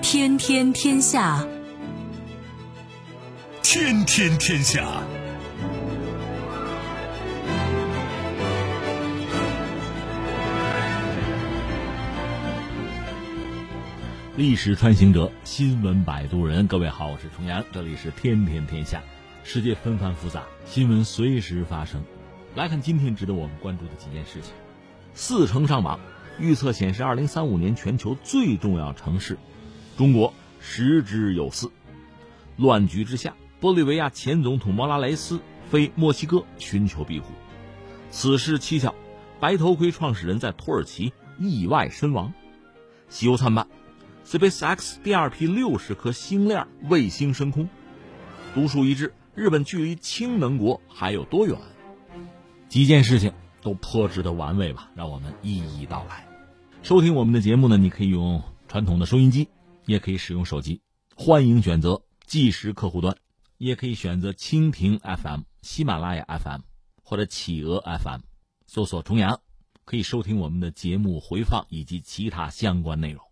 天天天下，天天天下。历史穿行者，新闻摆渡人。各位好，我是重阳，这里是天天天下。世界纷繁复杂，新闻随时发生。来看今天值得我们关注的几件事情。四城上榜，预测显示，二零三五年全球最重要城市，中国十之有四。乱局之下，玻利维亚前总统莫拉雷斯飞墨西哥寻求庇护。此事蹊跷，白头盔创始人在土耳其意外身亡。喜忧参半。SpaceX 第二批六十颗星链卫星升空，独树一帜。日本距离氢能国还有多远？几件事情都颇值得玩味吧，让我们一一道来。收听我们的节目呢，你可以用传统的收音机，也可以使用手机。欢迎选择计时客户端，也可以选择蜻蜓 FM、喜马拉雅 FM 或者企鹅 FM，搜索“重阳”，可以收听我们的节目回放以及其他相关内容。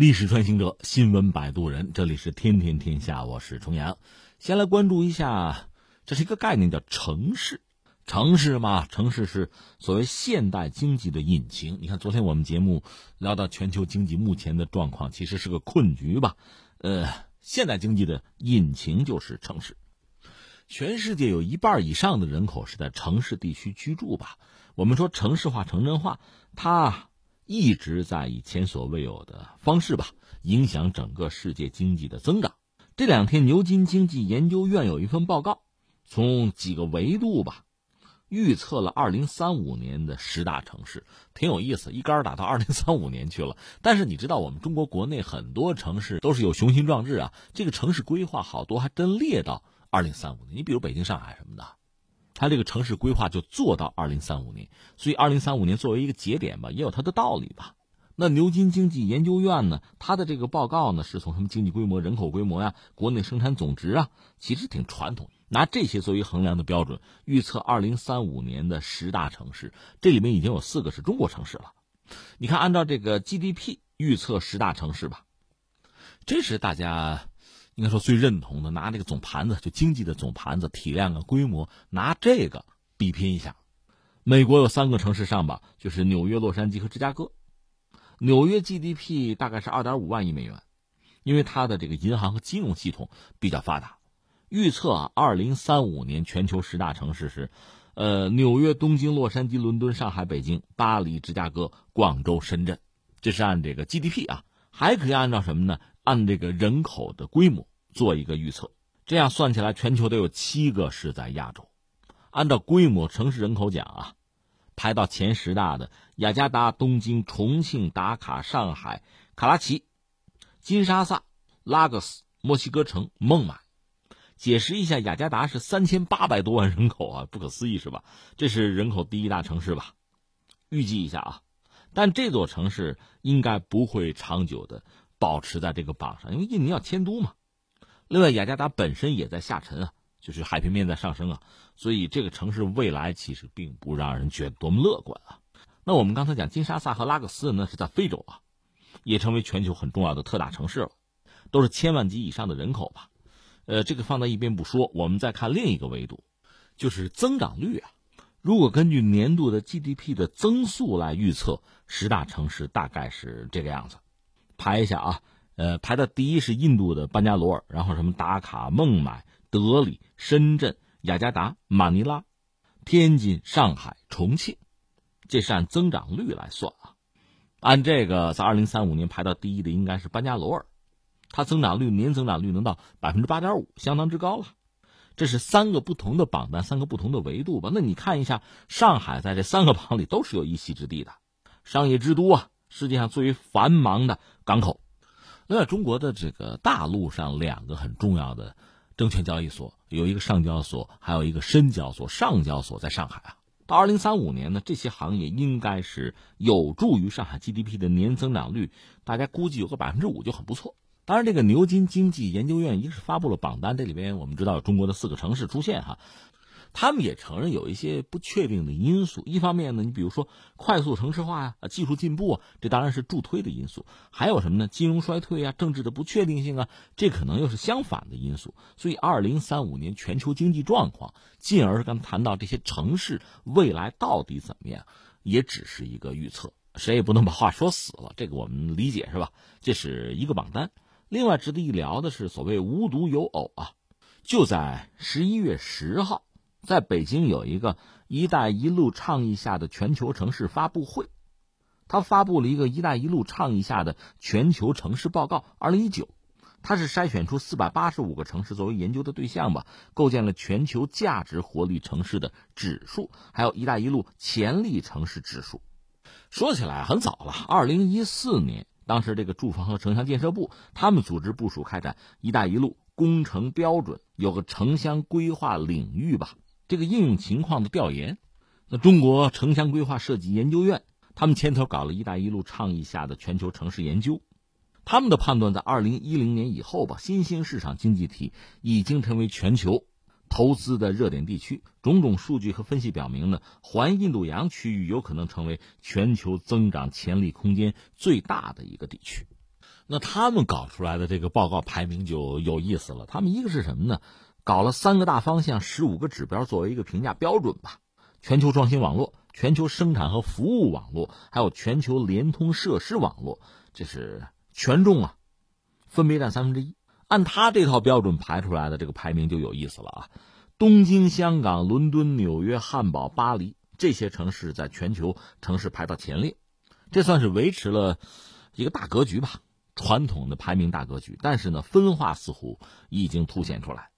历史穿行者，新闻摆渡人，这里是天天天下，我是重阳。先来关注一下，这是一个概念，叫城市。城市嘛，城市是所谓现代经济的引擎。你看，昨天我们节目聊到全球经济目前的状况，其实是个困局吧？呃，现代经济的引擎就是城市。全世界有一半以上的人口是在城市地区居住吧？我们说城市化、城镇化，它。一直在以前所未有的方式吧，影响整个世界经济的增长。这两天，牛津经济研究院有一份报告，从几个维度吧，预测了二零三五年的十大城市，挺有意思，一杆打到二零三五年去了。但是你知道，我们中国国内很多城市都是有雄心壮志啊，这个城市规划好多还真列到二零三五年。你比如北京、上海什么的。它这个城市规划就做到二零三五年，所以二零三五年作为一个节点吧，也有它的道理吧。那牛津经济研究院呢，它的这个报告呢，是从什么经济规模、人口规模呀、国内生产总值啊，其实挺传统，拿这些作为衡量的标准，预测二零三五年的十大城市，这里面已经有四个是中国城市了。你看，按照这个 GDP 预测十大城市吧，这是大家。应该说最认同的，拿这个总盘子，就经济的总盘子体量啊规模，拿这个比拼一下。美国有三个城市上榜，就是纽约、洛杉矶和芝加哥。纽约 GDP 大概是二点五万亿美元，因为它的这个银行和金融系统比较发达。预测啊，二零三五年全球十大城市是，呃，纽约、东京、洛杉矶、伦敦、上海、北京、巴黎、芝加哥、广州、深圳。这是按这个 GDP 啊，还可以按照什么呢？按这个人口的规模。做一个预测，这样算起来，全球都有七个是在亚洲。按照规模，城市人口讲啊，排到前十大的雅加达、东京、重庆、达卡、上海、卡拉奇、金沙萨、拉各斯、墨西哥城、孟买。解释一下，雅加达是三千八百多万人口啊，不可思议是吧？这是人口第一大城市吧？预计一下啊，但这座城市应该不会长久的保持在这个榜上，因为印尼要迁都嘛。另外，雅加达本身也在下沉啊，就是海平面在上升啊，所以这个城市未来其实并不让人觉得多么乐观啊。那我们刚才讲金沙萨和拉各斯呢，是在非洲啊，也成为全球很重要的特大城市了，都是千万级以上的人口吧。呃，这个放在一边不说，我们再看另一个维度，就是增长率啊。如果根据年度的 GDP 的增速来预测，十大城市大概是这个样子，排一下啊。呃，排到第一是印度的班加罗尔，然后什么达卡、孟买、德里、深圳、雅加达、马尼拉、天津、上海、重庆，这是按增长率来算啊。按这个，在二零三五年排到第一的应该是班加罗尔，它增长率年增长率能到百分之八点五，相当之高了。这是三个不同的榜单，三个不同的维度吧？那你看一下，上海在这三个榜里都是有一席之地的，商业之都啊，世界上最为繁忙的港口。那在，中国的这个大陆上两个很重要的，证券交易所，有一个上交所，还有一个深交所。上交所在上海啊。到二零三五年呢，这些行业应该是有助于上海 GDP 的年增长率，大家估计有个百分之五就很不错。当然，这个牛津经济研究院一是发布了榜单，这里边我们知道有中国的四个城市出现哈。他们也承认有一些不确定的因素。一方面呢，你比如说快速城市化呀、技术进步啊，这当然是助推的因素。还有什么呢？金融衰退啊、政治的不确定性啊，这可能又是相反的因素。所以，二零三五年全球经济状况，进而刚谈到这些城市未来到底怎么样，也只是一个预测。谁也不能把话说死了，这个我们理解是吧？这是一个榜单。另外值得一聊的是，所谓无独有偶啊，就在十一月十号。在北京有一个“一带一路”倡议下的全球城市发布会，他发布了一个“一带一路”倡议下的全球城市报告二零一九，他是筛选出四百八十五个城市作为研究的对象吧，构建了全球价值活力城市的指数，还有一带一路潜力城市指数。说起来很早了，二零一四年，当时这个住房和城乡建设部他们组织部署开展“一带一路”工程标准，有个城乡规划领域吧。这个应用情况的调研，那中国城乡规划设计研究院他们牵头搞了一带一路倡议下的全球城市研究，他们的判断在二零一零年以后吧，新兴市场经济体已经成为全球投资的热点地区。种种数据和分析表明呢，环印度洋区域有可能成为全球增长潜力空间最大的一个地区。那他们搞出来的这个报告排名就有意思了，他们一个是什么呢？搞了三个大方向，十五个指标作为一个评价标准吧。全球创新网络、全球生产和服务网络，还有全球联通设施网络，这是权重啊，分别占三分之一。按他这套标准排出来的这个排名就有意思了啊。东京、香港、伦敦、纽约、汉堡、巴黎这些城市在全球城市排到前列，这算是维持了一个大格局吧，传统的排名大格局。但是呢，分化似乎已经凸显出来。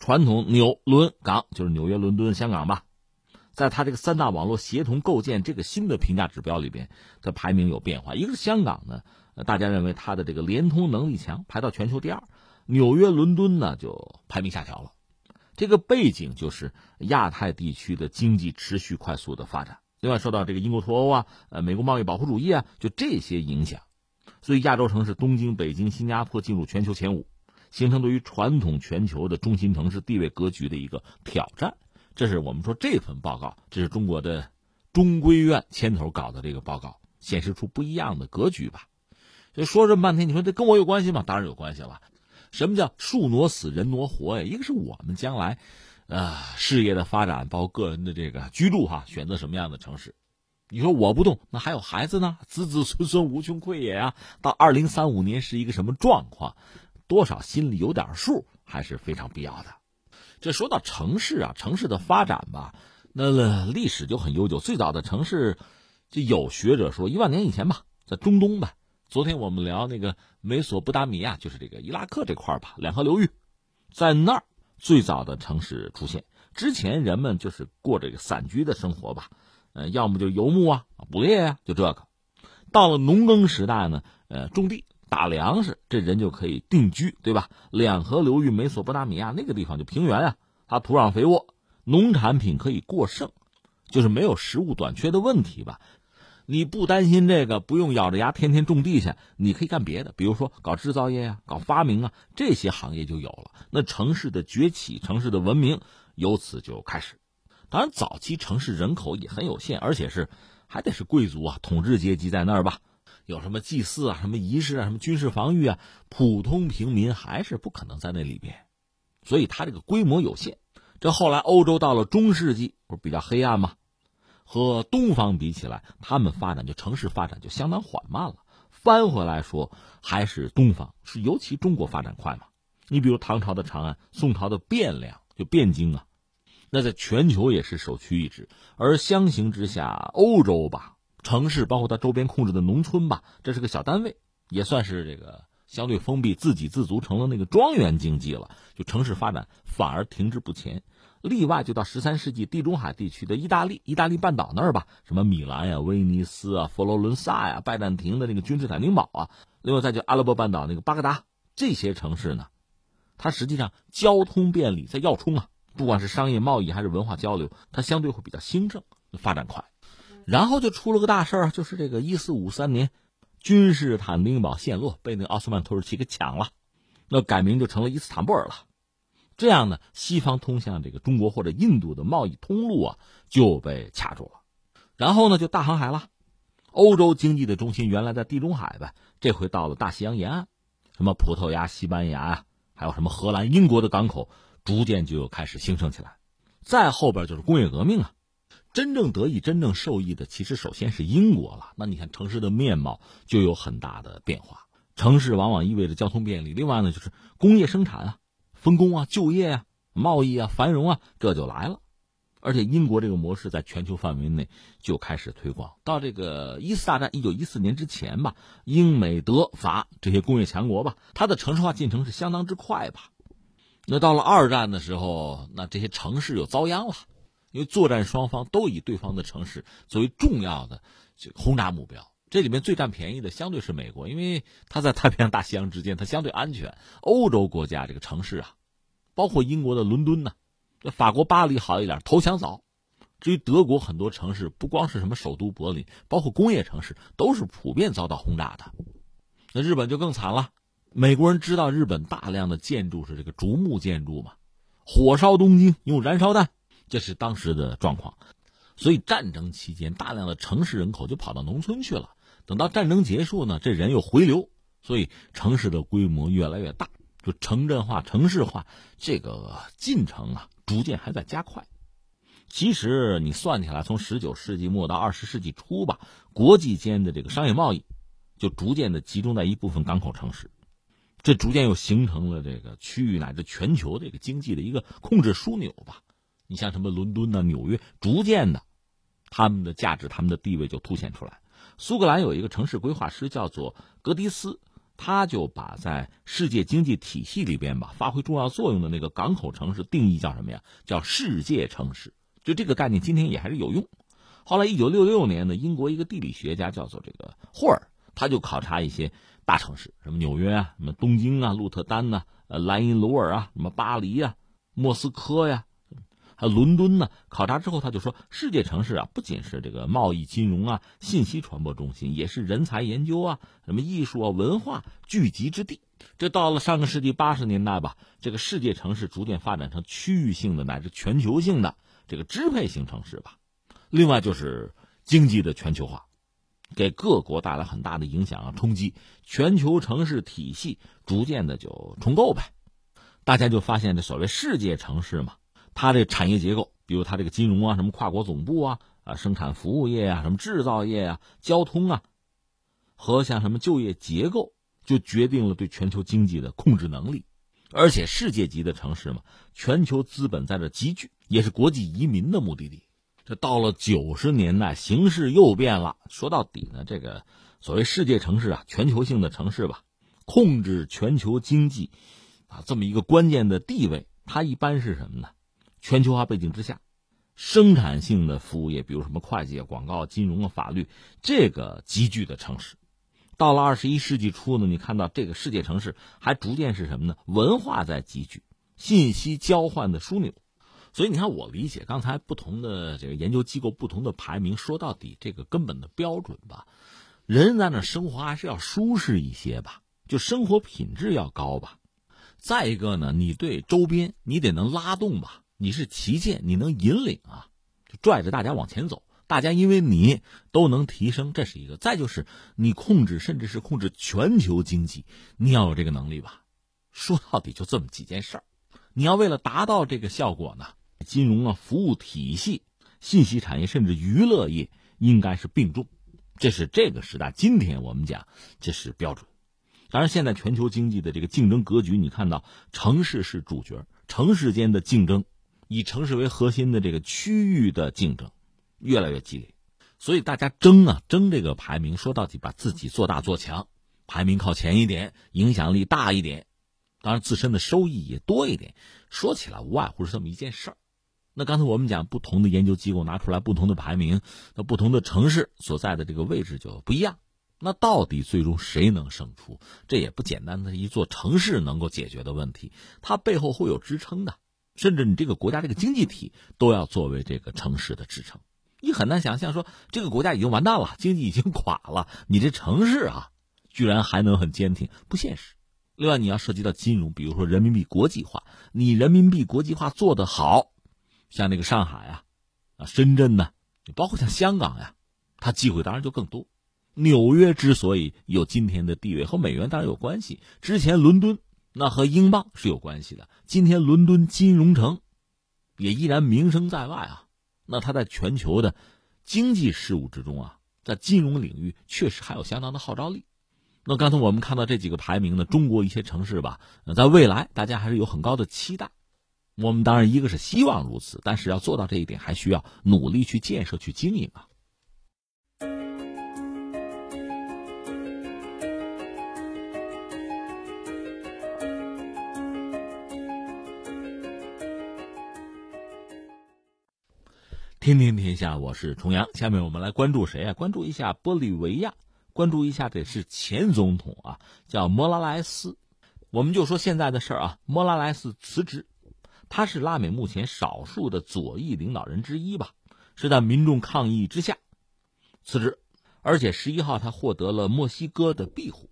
传统纽伦港就是纽约、伦敦、香港吧，在它这个三大网络协同构建这个新的评价指标里边，它排名有变化。一个是香港呢，大家认为它的这个联通能力强，排到全球第二；纽约、伦敦呢就排名下调了。这个背景就是亚太地区的经济持续快速的发展，另外受到这个英国脱欧啊、呃美国贸易保护主义啊，就这些影响，所以亚洲城市东京、北京、新加坡进入全球前五。形成对于传统全球的中心城市地位格局的一个挑战，这是我们说这份报告，这是中国的中规院牵头搞的这个报告，显示出不一样的格局吧。就说这么半天，你说这跟我有关系吗？当然有关系了。什么叫树挪死，人挪活呀？一个是我们将来，呃，事业的发展，包括个人的这个居住哈，选择什么样的城市？你说我不动，那还有孩子呢，子子孙孙无穷匮也呀。到二零三五年是一个什么状况？多少心里有点数还是非常必要的。这说到城市啊，城市的发展吧，那历史就很悠久。最早的城市，就有学者说一万年以前吧，在中东吧。昨天我们聊那个美索不达米亚，就是这个伊拉克这块吧，两河流域，在那儿最早的城市出现。之前人们就是过这个散居的生活吧，呃，要么就游牧啊、捕猎啊，就这个。到了农耕时代呢，呃，种地。打粮食，这人就可以定居，对吧？两河流域美索不达米亚那个地方就平原啊，它土壤肥沃，农产品可以过剩，就是没有食物短缺的问题吧？你不担心这个，不用咬着牙天天种地去，你可以干别的，比如说搞制造业啊，搞发明啊，这些行业就有了。那城市的崛起，城市的文明由此就开始。当然，早期城市人口也很有限，而且是还得是贵族啊，统治阶级在那儿吧。有什么祭祀啊，什么仪式啊，什么军事防御啊，普通平民还是不可能在那里边，所以它这个规模有限。这后来欧洲到了中世纪，不是比较黑暗吗？和东方比起来，他们发展就城市发展就相当缓慢了。翻回来说，还是东方是尤其中国发展快嘛。你比如唐朝的长安，宋朝的汴梁就汴京啊，那在全球也是首屈一指。而相形之下，欧洲吧。城市包括它周边控制的农村吧，这是个小单位，也算是这个相对封闭、自给自足，成了那个庄园经济了。就城市发展反而停滞不前。例外就到十三世纪，地中海地区的意大利、意大利半岛那儿吧，什么米兰呀、威尼斯啊、佛罗伦萨呀、拜占庭的那个君士坦丁堡啊，另外再就阿拉伯半岛那个巴格达，这些城市呢，它实际上交通便利，在要冲啊，不管是商业贸易还是文化交流，它相对会比较兴盛，发展快。然后就出了个大事儿，就是这个一四五三年，君士坦丁堡陷落，被那个奥斯曼土耳其给抢了，那改名就成了伊斯坦布尔了。这样呢，西方通向这个中国或者印度的贸易通路啊就被卡住了。然后呢，就大航海了，欧洲经济的中心原来在地中海呗，这回到了大西洋沿岸，什么葡萄牙、西班牙啊，还有什么荷兰、英国的港口，逐渐就开始兴盛起来。再后边就是工业革命啊。真正得益、真正受益的，其实首先是英国了。那你看城市的面貌就有很大的变化。城市往往意味着交通便利，另外呢就是工业生产啊、分工啊、就业啊、贸易啊、繁荣啊，这就来了。而且英国这个模式在全球范围内就开始推广。到这个一次大战一九一四年之前吧，英美德法这些工业强国吧，它的城市化进程是相当之快吧。那到了二战的时候，那这些城市又遭殃了。因为作战双方都以对方的城市作为重要的这个轰炸目标，这里面最占便宜的相对是美国，因为它在太平洋、大西洋之间，它相对安全。欧洲国家这个城市啊，包括英国的伦敦呢，法国巴黎好一点，投降早。至于德国很多城市，不光是什么首都柏林，包括工业城市，都是普遍遭到轰炸的。那日本就更惨了，美国人知道日本大量的建筑是这个竹木建筑嘛，火烧东京用燃烧弹。这是当时的状况，所以战争期间大量的城市人口就跑到农村去了。等到战争结束呢，这人又回流，所以城市的规模越来越大，就城镇化、城市化这个进程啊，逐渐还在加快。其实你算起来，从十九世纪末到二十世纪初吧，国际间的这个商业贸易就逐渐的集中在一部分港口城市，这逐渐又形成了这个区域乃至全球这个经济的一个控制枢纽吧。你像什么伦敦呐、纽约，逐渐的，他们的价值、他们的地位就凸显出来。苏格兰有一个城市规划师叫做格迪斯，他就把在世界经济体系里边吧发挥重要作用的那个港口城市定义叫什么呀？叫世界城市。就这个概念，今天也还是有用。后来，一九六六年呢，英国一个地理学家叫做这个霍尔，他就考察一些大城市，什么纽约啊、什么东京啊、鹿特丹呐、呃莱茵鲁尔啊、什么巴黎呀、莫斯科呀。还有伦敦呢？考察之后，他就说，世界城市啊，不仅是这个贸易、金融啊、信息传播中心，也是人才研究啊、什么艺术啊、文化聚集之地。这到了上个世纪八十年代吧，这个世界城市逐渐发展成区域性的乃至全球性的这个支配型城市吧。另外就是经济的全球化，给各国带来很大的影响啊，冲击全球城市体系逐渐的就重构呗。大家就发现这所谓世界城市嘛。它这产业结构，比如它这个金融啊，什么跨国总部啊，啊，生产服务业啊，什么制造业啊，交通啊，和像什么就业结构，就决定了对全球经济的控制能力。而且世界级的城市嘛，全球资本在这集聚，也是国际移民的目的地。这到了九十年代，形势又变了。说到底呢，这个所谓世界城市啊，全球性的城市吧，控制全球经济啊，这么一个关键的地位，它一般是什么呢？全球化背景之下，生产性的服务业，比如什么会计、广告、金融啊、法律，这个集聚的城市，到了二十一世纪初呢，你看到这个世界城市还逐渐是什么呢？文化在集聚，信息交换的枢纽。所以你看，我理解刚才不同的这个研究机构不同的排名，说到底这个根本的标准吧，人在那生活还是要舒适一些吧，就生活品质要高吧。再一个呢，你对周边你得能拉动吧。你是旗舰，你能引领啊，就拽着大家往前走，大家因为你都能提升，这是一个。再就是你控制，甚至是控制全球经济，你要有这个能力吧。说到底就这么几件事儿，你要为了达到这个效果呢，金融啊、服务体系、信息产业，甚至娱乐业应该是并重，这是这个时代。今天我们讲这是标准。当然，现在全球经济的这个竞争格局，你看到城市是主角，城市间的竞争。以城市为核心的这个区域的竞争越来越激烈，所以大家争啊争这个排名，说到底把自己做大做强，排名靠前一点，影响力大一点，当然自身的收益也多一点。说起来无外乎是这么一件事儿。那刚才我们讲不同的研究机构拿出来不同的排名，那不同的城市所在的这个位置就不一样。那到底最终谁能胜出？这也不简单的一座城市能够解决的问题，它背后会有支撑的，甚至你这个国家这个经济体都要作为这个城市的支撑。你很难想象说这个国家已经完蛋了，经济已经垮了，你这城市啊，居然还能很坚挺，不现实。另外，你要涉及到金融，比如说人民币国际化，你人民币国际化做得好，像那个上海啊，啊深圳呢，包括像香港呀，它机会当然就更多。纽约之所以有今天的地位，和美元当然有关系。之前伦敦那和英镑是有关系的，今天伦敦金融城也依然名声在外啊。那它在全球的经济事务之中啊，在金融领域确实还有相当的号召力。那刚才我们看到这几个排名呢，中国一些城市吧，在未来大家还是有很高的期待。我们当然一个是希望如此，但是要做到这一点，还需要努力去建设、去经营啊。天天天下，我是重阳。下面我们来关注谁啊？关注一下玻利维亚，关注一下这是前总统啊，叫莫拉莱斯。我们就说现在的事儿啊，莫拉莱斯辞职，他是拉美目前少数的左翼领导人之一吧，是在民众抗议之下辞职，而且十一号他获得了墨西哥的庇护，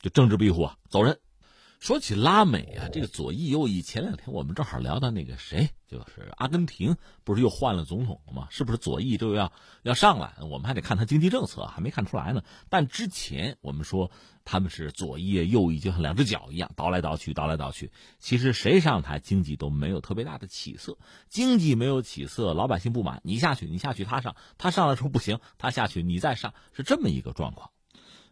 就政治庇护啊，走人。说起拉美啊，这个左翼右翼，前两天我们正好聊到那个谁，就是阿根廷，不是又换了总统了吗？是不是左翼就要要上来？我们还得看他经济政策，还没看出来呢。但之前我们说他们是左翼右翼，就像两只脚一样倒来倒去，倒来倒去。其实谁上台，经济都没有特别大的起色。经济没有起色，老百姓不满，你下去，你下去，他上，他上来说不行，他下去，你再上，是这么一个状况。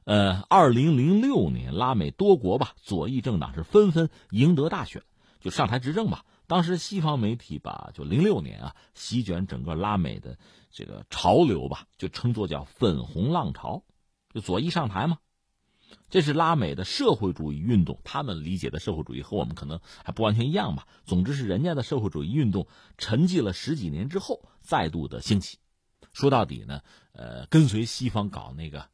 呃，二零零六年，拉美多国吧，左翼政党是纷纷赢得大选，就上台执政吧。当时西方媒体吧，就零六年啊，席卷整个拉美的这个潮流吧，就称作叫粉红浪潮，就左翼上台嘛。这是拉美的社会主义运动，他们理解的社会主义和我们可能还不完全一样吧。总之是人家的社会主义运动沉寂了十几年之后再度的兴起。说到底呢，呃，跟随西方搞那个。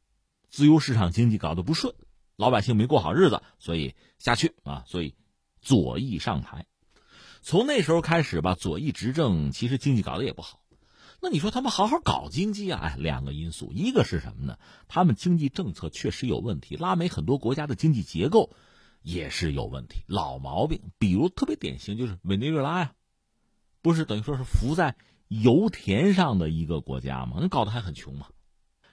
自由市场经济搞得不顺，老百姓没过好日子，所以下去啊，所以左翼上台。从那时候开始吧，左翼执政，其实经济搞得也不好。那你说他们好好搞经济啊？哎，两个因素，一个是什么呢？他们经济政策确实有问题，拉美很多国家的经济结构也是有问题，老毛病。比如特别典型就是委内瑞拉呀，不是等于说是浮在油田上的一个国家吗？那搞得还很穷嘛。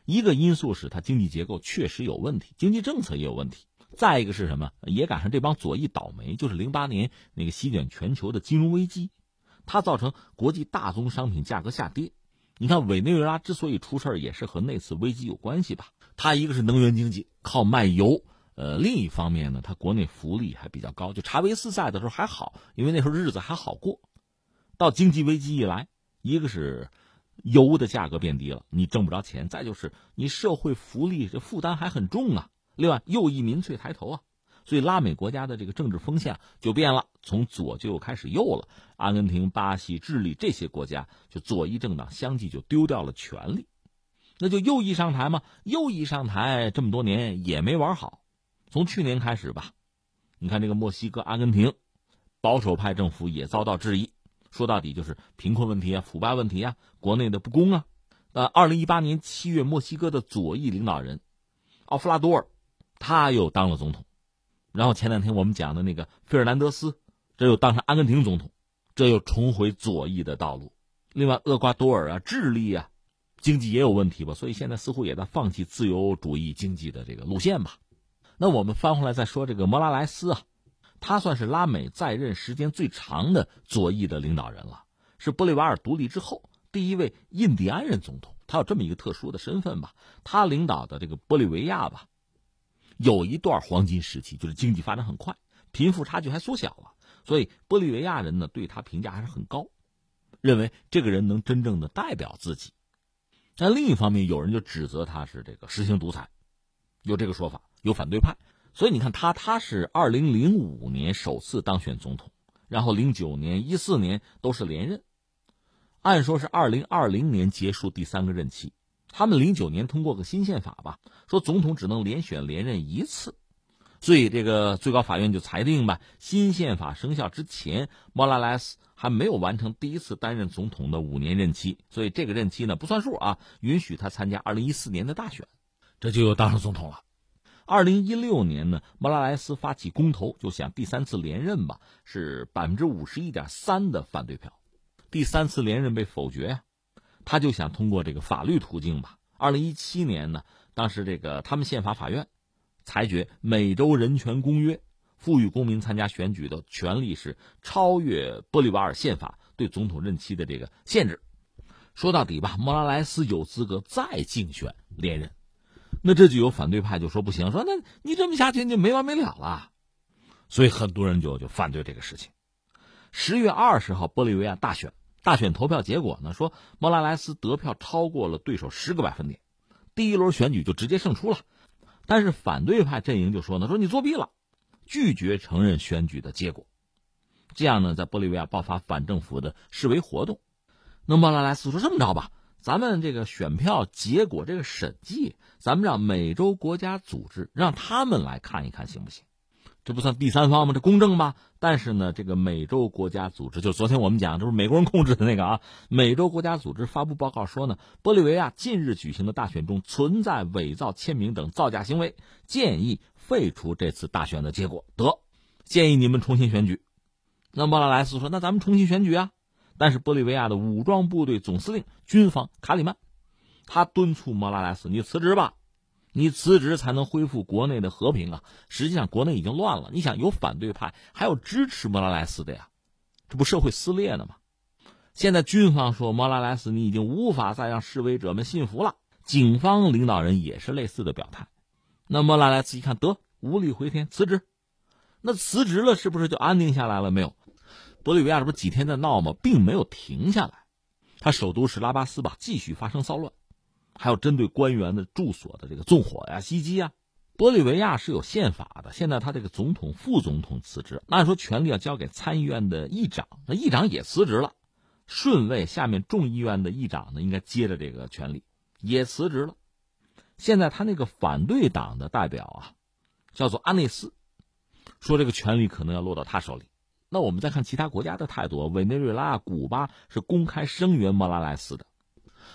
一个因素是它经济结构确实有问题，经济政策也有问题。再一个是什么？也赶上这帮左翼倒霉，就是零八年那个席卷全球的金融危机，它造成国际大宗商品价格下跌。你看委内瑞拉之所以出事也是和那次危机有关系吧？它一个是能源经济，靠卖油；呃，另一方面呢，它国内福利还比较高。就查韦斯在的时候还好，因为那时候日子还好过。到经济危机一来，一个是。油的价格变低了，你挣不着钱；再就是你社会福利这负担还很重啊。另外，右翼民粹抬头啊，所以拉美国家的这个政治风向就变了，从左就又开始右了。阿根廷、巴西、智利这些国家，就左翼政党相继就丢掉了权力，那就右翼上台嘛。右翼上台这么多年也没玩好，从去年开始吧，你看这个墨西哥、阿根廷保守派政府也遭到质疑。说到底就是贫困问题啊，腐败问题啊，国内的不公啊。呃，二零一八年七月，墨西哥的左翼领导人奥弗拉多尔，他又当了总统。然后前两天我们讲的那个费尔南德斯，这又当上阿根廷总统，这又重回左翼的道路。另外，厄瓜多尔啊、智利啊，经济也有问题吧，所以现在似乎也在放弃自由主义经济的这个路线吧。那我们翻回来再说这个莫拉莱斯啊。他算是拉美在任时间最长的左翼的领导人了，是玻利瓦尔独立之后第一位印第安人总统。他有这么一个特殊的身份吧？他领导的这个玻利维亚吧，有一段黄金时期，就是经济发展很快，贫富差距还缩小了，所以玻利维亚人呢对他评价还是很高，认为这个人能真正的代表自己。但另一方面，有人就指责他是这个实行独裁，有这个说法，有反对派。所以你看他，他是二零零五年首次当选总统，然后零九年、一四年都是连任，按说是二零二零年结束第三个任期，他们零九年通过个新宪法吧，说总统只能连选连任一次，所以这个最高法院就裁定吧，新宪法生效之前，莫拉莱斯还没有完成第一次担任总统的五年任期，所以这个任期呢不算数啊，允许他参加二零一四年的大选，这就又当上总统了。二零一六年呢，莫拉莱斯发起公投，就想第三次连任吧，是百分之五十一点三的反对票，第三次连任被否决呀。他就想通过这个法律途径吧。二零一七年呢，当时这个他们宪法法院裁决，美洲人权公约赋予公民参加选举的权利是超越玻利瓦尔宪法对总统任期的这个限制。说到底吧，莫拉莱斯有资格再竞选连任。那这就有反对派就说不行，说那你这么下去就没完没了了。所以很多人就就反对这个事情。十月二十号，玻利维亚大选。大选投票结果呢？说莫拉莱斯得票超过了对手十个百分点，第一轮选举就直接胜出了。但是反对派阵营就说呢，说你作弊了，拒绝承认选举的结果。这样呢，在玻利维亚爆发反政府的示威活动。那莫拉莱斯说：“这么着吧，咱们这个选票结果这个审计，咱们让美洲国家组织让他们来看一看，行不行？”这不算第三方吗？这公正吗？但是呢，这个美洲国家组织，就昨天我们讲，就是美国人控制的那个啊。美洲国家组织发布报告说呢，玻利维亚近日举行的大选中存在伪造签名等造假行为，建议废除这次大选的结果。得，建议你们重新选举。那莫拉莱斯说：“那咱们重新选举啊！”但是玻利维亚的武装部队总司令军方卡里曼，他敦促莫拉莱斯：“你辞职吧。”你辞职才能恢复国内的和平啊！实际上国内已经乱了。你想有反对派，还有支持莫拉莱斯的呀，这不社会撕裂呢吗？现在军方说莫拉莱斯你已经无法再让示威者们信服了，警方领导人也是类似的表态。那莫拉莱斯一看得无力回天，辞职。那辞职了是不是就安定下来了没有？玻利维亚这不几天在闹吗？并没有停下来，他首都是拉巴斯吧，继续发生骚乱。还有针对官员的住所的这个纵火呀、袭击啊，玻利维亚是有宪法的。现在他这个总统、副总统辞职，按说权力要交给参议院的议长，那议长也辞职了，顺位下面众议院的议长呢，应该接着这个权利，也辞职了。现在他那个反对党的代表啊，叫做阿内斯，说这个权力可能要落到他手里。那我们再看其他国家的态度，委内瑞拉、古巴是公开声援莫拉莱斯的。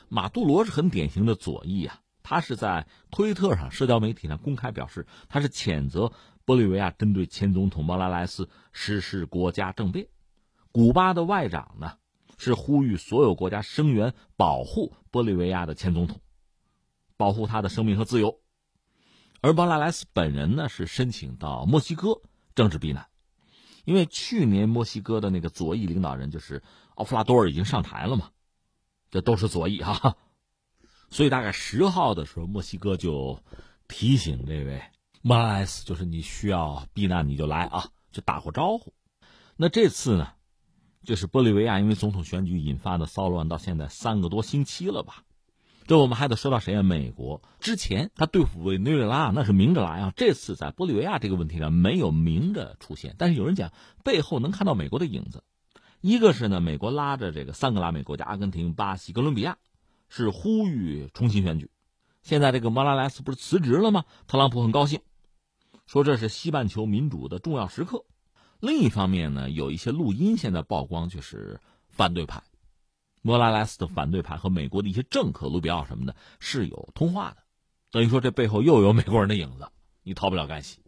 马杜罗是很典型的左翼啊，他是在推特上、社交媒体上公开表示，他是谴责玻利维亚针对前总统莫拉莱斯实施国家政变。古巴的外长呢，是呼吁所有国家声援保护玻利维亚的前总统，保护他的生命和自由。而莫拉莱斯本人呢，是申请到墨西哥政治避难，因为去年墨西哥的那个左翼领导人就是奥弗拉多尔已经上台了嘛。这都是左翼哈，所以大概十号的时候，墨西哥就提醒这位莫拉莱斯，就是你需要避难你就来啊，就打过招呼。那这次呢，就是玻利维亚因为总统选举引发的骚乱，到现在三个多星期了吧？这我们还得说到谁啊？美国之前他对付委内瑞拉那是明着来啊，这次在玻利维亚这个问题上没有明着出现，但是有人讲背后能看到美国的影子。一个是呢，美国拉着这个三个拉美国家——阿根廷、巴西、哥伦比亚，是呼吁重新选举。现在这个莫拉莱斯不是辞职了吗？特朗普很高兴，说这是西半球民主的重要时刻。另一方面呢，有一些录音现在曝光，就是反对派，莫拉莱斯的反对派和美国的一些政客、卢比奥什么的，是有通话的。等于说这背后又有美国人的影子，你逃不了干系。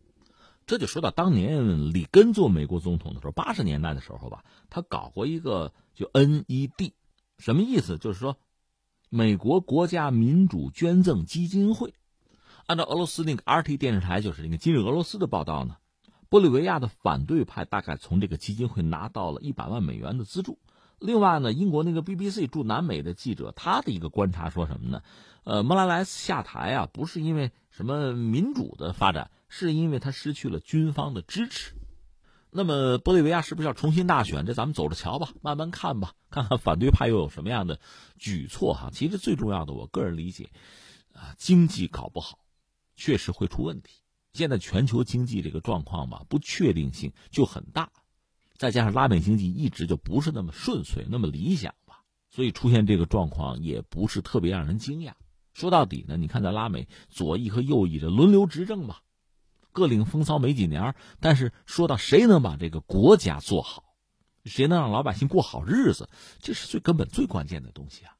这就说到当年里根做美国总统的时候，八十年代的时候吧，他搞过一个就 NED，什么意思？就是说，美国国家民主捐赠基金会。按照俄罗斯那个 RT 电视台，就是那个今日俄罗斯的报道呢，玻利维亚的反对派大概从这个基金会拿到了一百万美元的资助。另外呢，英国那个 BBC 驻南美的记者他的一个观察说什么呢？呃，莫拉莱斯下台啊，不是因为什么民主的发展。是因为他失去了军方的支持，那么玻利维亚是不是要重新大选？这咱们走着瞧吧，慢慢看吧，看看反对派又有什么样的举措哈。其实最重要的，我个人理解，啊，经济搞不好，确实会出问题。现在全球经济这个状况吧，不确定性就很大，再加上拉美经济一直就不是那么顺遂、那么理想吧，所以出现这个状况也不是特别让人惊讶。说到底呢，你看在拉美左翼和右翼的轮流执政吧，各领风骚没几年，但是说到谁能把这个国家做好，谁能让老百姓过好日子，这是最根本、最关键的东西啊。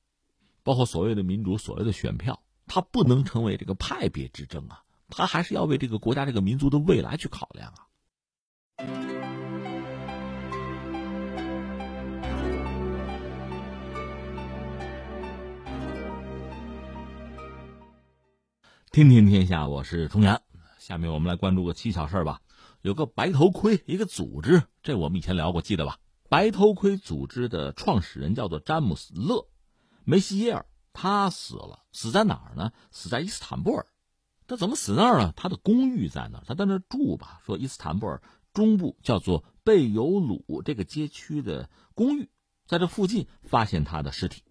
包括所谓的民主、所谓的选票，它不能成为这个派别之争啊，它还是要为这个国家、这个民族的未来去考量啊。听听天下，我是重阳。下面我们来关注个蹊跷事儿吧。有个白头盔，一个组织，这我们以前聊过，记得吧？白头盔组织的创始人叫做詹姆斯·勒·梅西耶尔，他死了，死在哪儿呢？死在伊斯坦布尔。他怎么死那儿呢？他的公寓在那儿，他在那儿住吧。说伊斯坦布尔中部叫做贝尤鲁这个街区的公寓，在这附近发现他的尸体。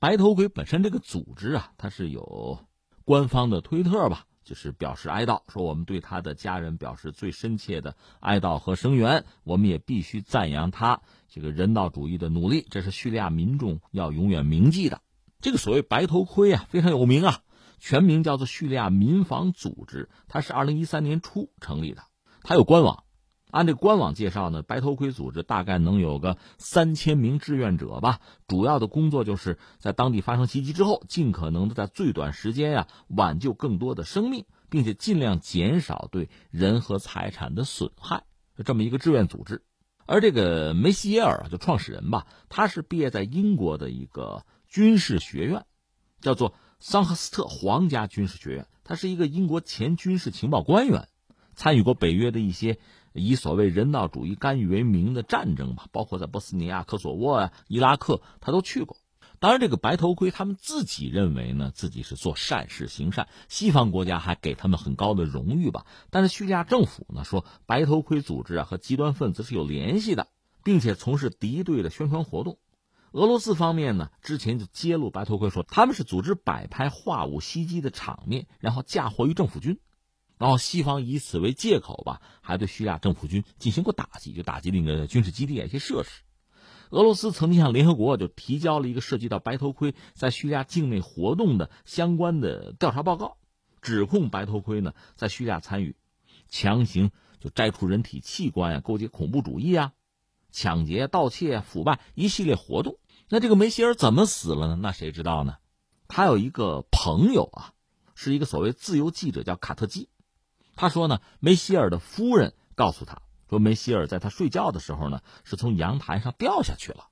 白头盔本身这个组织啊，它是有。官方的推特吧，就是表示哀悼，说我们对他的家人表示最深切的哀悼和声援。我们也必须赞扬他这个人道主义的努力，这是叙利亚民众要永远铭记的。这个所谓白头盔啊，非常有名啊，全名叫做叙利亚民防组织，它是二零一三年初成立的，它有官网。按这官网介绍呢，白头盔组织大概能有个三千名志愿者吧。主要的工作就是在当地发生袭击之后，尽可能的在最短时间呀挽救更多的生命，并且尽量减少对人和财产的损害。这么一个志愿组织。而这个梅西耶尔就创始人吧，他是毕业在英国的一个军事学院，叫做桑赫斯特皇家军事学院。他是一个英国前军事情报官员，参与过北约的一些。以所谓人道主义干预为名的战争吧，包括在波斯尼亚、科索沃啊、伊拉克，他都去过。当然，这个白头盔他们自己认为呢，自己是做善事、行善，西方国家还给他们很高的荣誉吧。但是叙利亚政府呢说，白头盔组织啊和极端分子是有联系的，并且从事敌对的宣传活动。俄罗斯方面呢之前就揭露白头盔说，他们是组织摆拍化武袭击的场面，然后嫁祸于政府军。然后西方以此为借口吧，还对叙利亚政府军进行过打击，就打击那个军事基地啊一些设施。俄罗斯曾经向联合国就提交了一个涉及到白头盔在叙利亚境内活动的相关的调查报告，指控白头盔呢在叙利亚参与强行就摘除人体器官啊，勾结恐怖主义啊，抢劫、盗窃、啊腐败一系列活动。那这个梅希尔怎么死了呢？那谁知道呢？他有一个朋友啊，是一个所谓自由记者，叫卡特基。他说呢，梅希尔的夫人告诉他说，梅希尔在他睡觉的时候呢，是从阳台上掉下去了。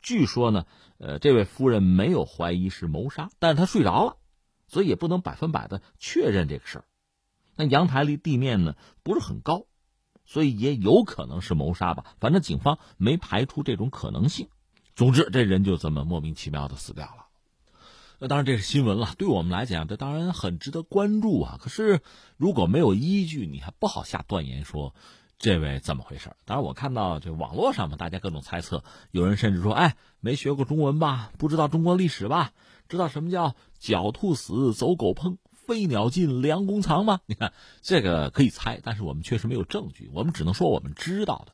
据说呢，呃，这位夫人没有怀疑是谋杀，但是他睡着了，所以也不能百分百的确认这个事儿。那阳台离地面呢不是很高，所以也有可能是谋杀吧。反正警方没排除这种可能性。总之，这人就这么莫名其妙的死掉了。那当然这是新闻了，对我们来讲，这当然很值得关注啊。可是如果没有依据，你还不好下断言说这位怎么回事。当然，我看到这网络上嘛，大家各种猜测，有人甚至说：“哎，没学过中文吧？不知道中国历史吧？知道什么叫狡兔死，走狗烹，飞鸟尽，良弓藏吗？”你看这个可以猜，但是我们确实没有证据，我们只能说我们知道的。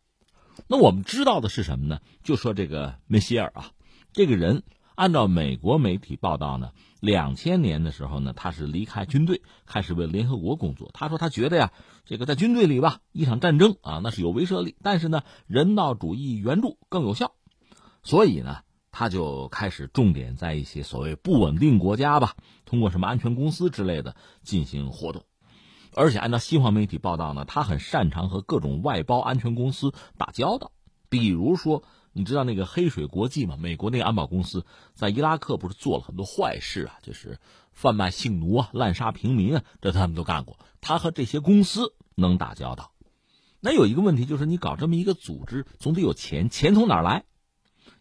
那我们知道的是什么呢？就说这个梅歇尔啊，这个人。按照美国媒体报道呢，两千年的时候呢，他是离开军队，开始为联合国工作。他说他觉得呀，这个在军队里吧，一场战争啊，那是有威慑力，但是呢，人道主义援助更有效，所以呢，他就开始重点在一些所谓不稳定国家吧，通过什么安全公司之类的进行活动。而且按照西方媒体报道呢，他很擅长和各种外包安全公司打交道，比如说。你知道那个黑水国际吗？美国那个安保公司在伊拉克不是做了很多坏事啊，就是贩卖性奴啊、滥杀平民啊，这他们都干过。他和这些公司能打交道。那有一个问题就是，你搞这么一个组织，总得有钱，钱从哪儿来？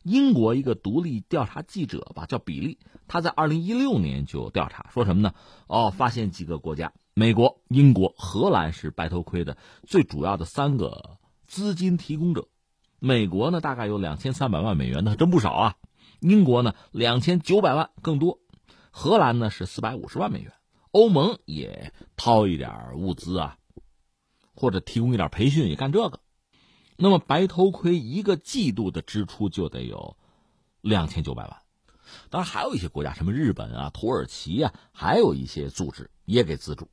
英国一个独立调查记者吧，叫比利，他在二零一六年就调查，说什么呢？哦，发现几个国家，美国、英国、荷兰是白头盔的最主要的三个资金提供者。美国呢，大概有两千三百万美元的，真不少啊。英国呢，两千九百万更多。荷兰呢是四百五十万美元。欧盟也掏一点物资啊，或者提供一点培训，也干这个。那么白头盔一个季度的支出就得有两千九百万。当然还有一些国家，什么日本啊、土耳其啊，还有一些组织也给资助。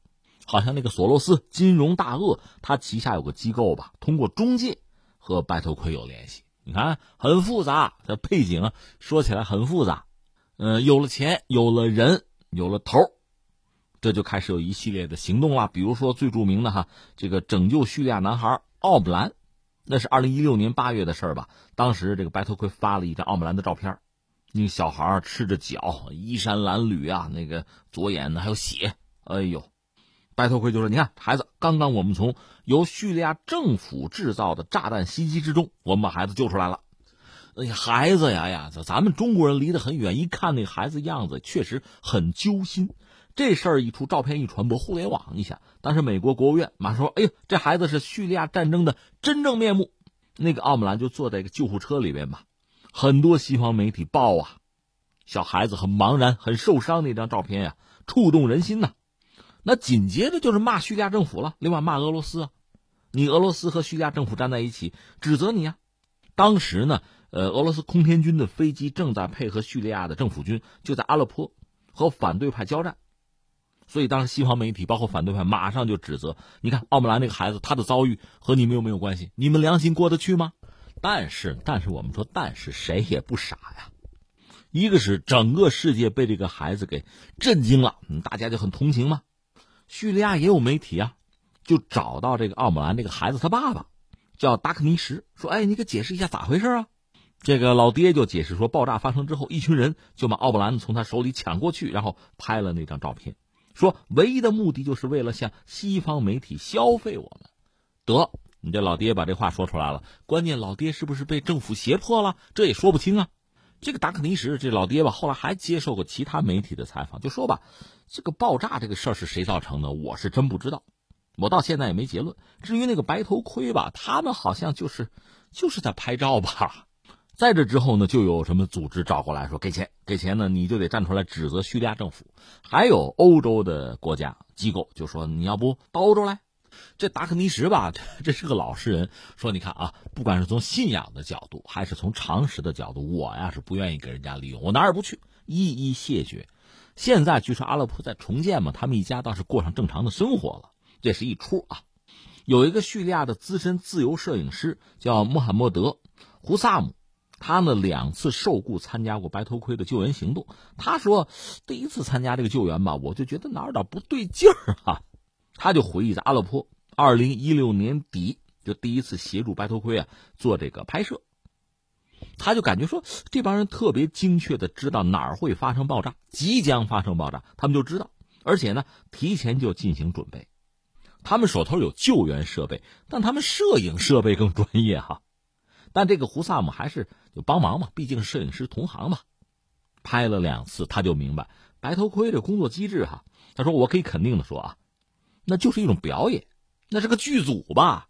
好像那个索罗斯金融大鳄，他旗下有个机构吧，通过中介和白头盔有联系。你看，很复杂，这背景，说起来很复杂。嗯，有了钱，有了人，有了头，这就开始有一系列的行动了。比如说最著名的哈，这个拯救叙利亚男孩奥布兰，那是二零一六年八月的事儿吧？当时这个白头盔发了一张奥布兰的照片，那个小孩赤着脚，衣衫褴褛啊，那个左眼呢还有血，哎呦。白头盔就说：“你看，孩子，刚刚我们从由叙利亚政府制造的炸弹袭击之中，我们把孩子救出来了。哎呀，孩子呀呀，咱们中国人离得很远，一看那孩子样子，确实很揪心。这事儿一出，照片一传播，互联网一下，当时美国国务院马上说：‘哎呦，这孩子是叙利亚战争的真正面目。’那个奥姆兰就坐在一个救护车里边吧，很多西方媒体报啊，小孩子很茫然、很受伤那张照片呀，触动人心呐。”那紧接着就是骂叙利亚政府了，另外骂俄罗斯啊，你俄罗斯和叙利亚政府站在一起，指责你啊。当时呢，呃，俄罗斯空天军的飞机正在配合叙利亚的政府军，就在阿勒颇和反对派交战，所以当时西方媒体包括反对派马上就指责，你看奥姆兰那个孩子他的遭遇和你们有没有关系？你们良心过得去吗？但是，但是我们说，但是谁也不傻呀。一个是整个世界被这个孩子给震惊了，大家就很同情嘛。叙利亚也有媒体啊，就找到这个奥姆兰这个孩子他爸爸，叫达克尼什，说：“哎，你给解释一下咋回事啊？”这个老爹就解释说，爆炸发生之后，一群人就把奥布兰从他手里抢过去，然后拍了那张照片，说唯一的目的就是为了向西方媒体消费我们。得，你这老爹把这话说出来了，关键老爹是不是被政府胁迫了？这也说不清啊。这个达克尼什这老爹吧，后来还接受过其他媒体的采访，就说吧。这个爆炸这个事儿是谁造成的？我是真不知道，我到现在也没结论。至于那个白头盔吧，他们好像就是就是在拍照吧。在这之后呢，就有什么组织找过来说给钱，给钱呢，你就得站出来指责叙利亚政府。还有欧洲的国家机构就说你要不到欧洲来。这达克尼什吧，这是个老实人，说你看啊，不管是从信仰的角度，还是从常识的角度，我呀是不愿意给人家利用，我哪儿也不去，一一谢绝。现在据说阿勒颇在重建嘛，他们一家倒是过上正常的生活了。这是一出啊。有一个叙利亚的资深自由摄影师叫穆罕默德·胡萨姆，他呢两次受雇参加过白头盔的救援行动。他说，第一次参加这个救援吧，我就觉得哪儿哪儿不对劲儿啊。他就回忆在阿勒颇，二零一六年底就第一次协助白头盔啊做这个拍摄。他就感觉说，这帮人特别精确的知道哪儿会发生爆炸，即将发生爆炸，他们就知道，而且呢，提前就进行准备。他们手头有救援设备，但他们摄影设备更专业哈。但这个胡萨姆还是就帮忙嘛，毕竟摄影师同行嘛。拍了两次，他就明白白头盔这工作机制哈。他说：“我可以肯定的说啊，那就是一种表演，那是个剧组吧。”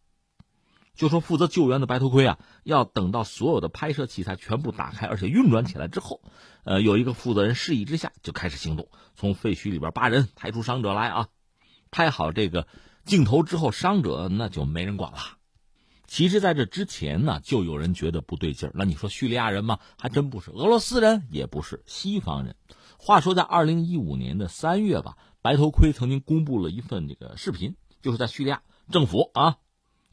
就说负责救援的白头盔啊，要等到所有的拍摄器材全部打开，而且运转起来之后，呃，有一个负责人示意之下，就开始行动，从废墟里边扒人，抬出伤者来啊。拍好这个镜头之后，伤者那就没人管了。其实，在这之前呢，就有人觉得不对劲儿。那你说叙利亚人吗？还真不是，俄罗斯人也不是，西方人。话说，在二零一五年的三月吧，白头盔曾经公布了一份这个视频，就是在叙利亚政府啊，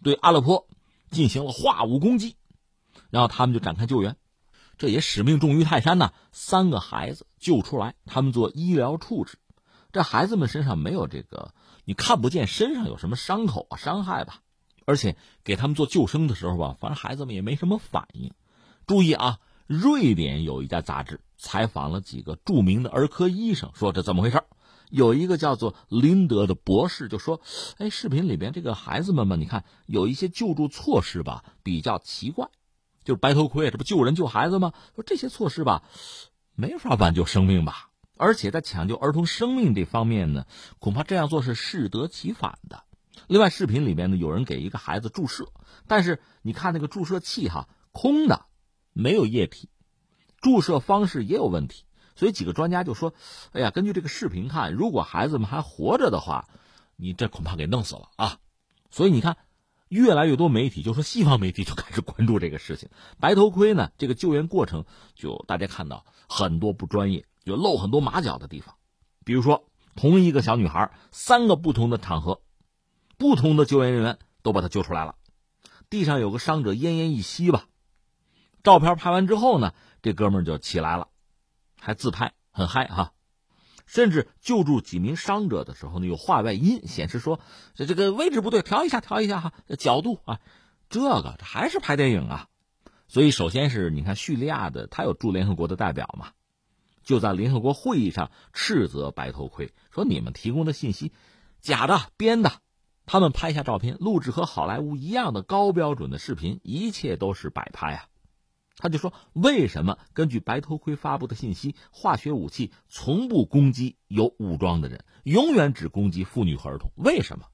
对阿勒颇。进行了化武攻击，然后他们就展开救援，这也使命重于泰山呐。三个孩子救出来，他们做医疗处置。这孩子们身上没有这个，你看不见身上有什么伤口啊、伤害吧？而且给他们做救生的时候吧，反正孩子们也没什么反应。注意啊，瑞典有一家杂志采访了几个著名的儿科医生，说这怎么回事？有一个叫做林德的博士就说：“哎，视频里边这个孩子们嘛，你看有一些救助措施吧，比较奇怪。就是白头盔，这不救人救孩子吗？说这些措施吧，没法挽救生命吧。而且在抢救儿童生命这方面呢，恐怕这样做是适得其反的。另外，视频里面呢，有人给一个孩子注射，但是你看那个注射器哈，空的，没有液体，注射方式也有问题。”所以几个专家就说：“哎呀，根据这个视频看，如果孩子们还活着的话，你这恐怕给弄死了啊！”所以你看，越来越多媒体，就说西方媒体就开始关注这个事情。白头盔呢，这个救援过程就大家看到很多不专业，就露很多马脚的地方。比如说，同一个小女孩，三个不同的场合，不同的救援人员都把她救出来了。地上有个伤者奄奄一息吧，照片拍完之后呢，这哥们就起来了，还自拍，很嗨哈。甚至救助几名伤者的时候呢，有话外音显示说：“这这个位置不对，调一下，调一下哈，角度啊，这个还是拍电影啊。”所以，首先是你看叙利亚的，他有驻联合国的代表嘛，就在联合国会议上斥责白头盔说：“你们提供的信息假的、编的。”他们拍下照片，录制和好莱坞一样的高标准的视频，一切都是摆拍啊。他就说：“为什么根据白头盔发布的信息，化学武器从不攻击有武装的人，永远只攻击妇女和儿童？为什么？”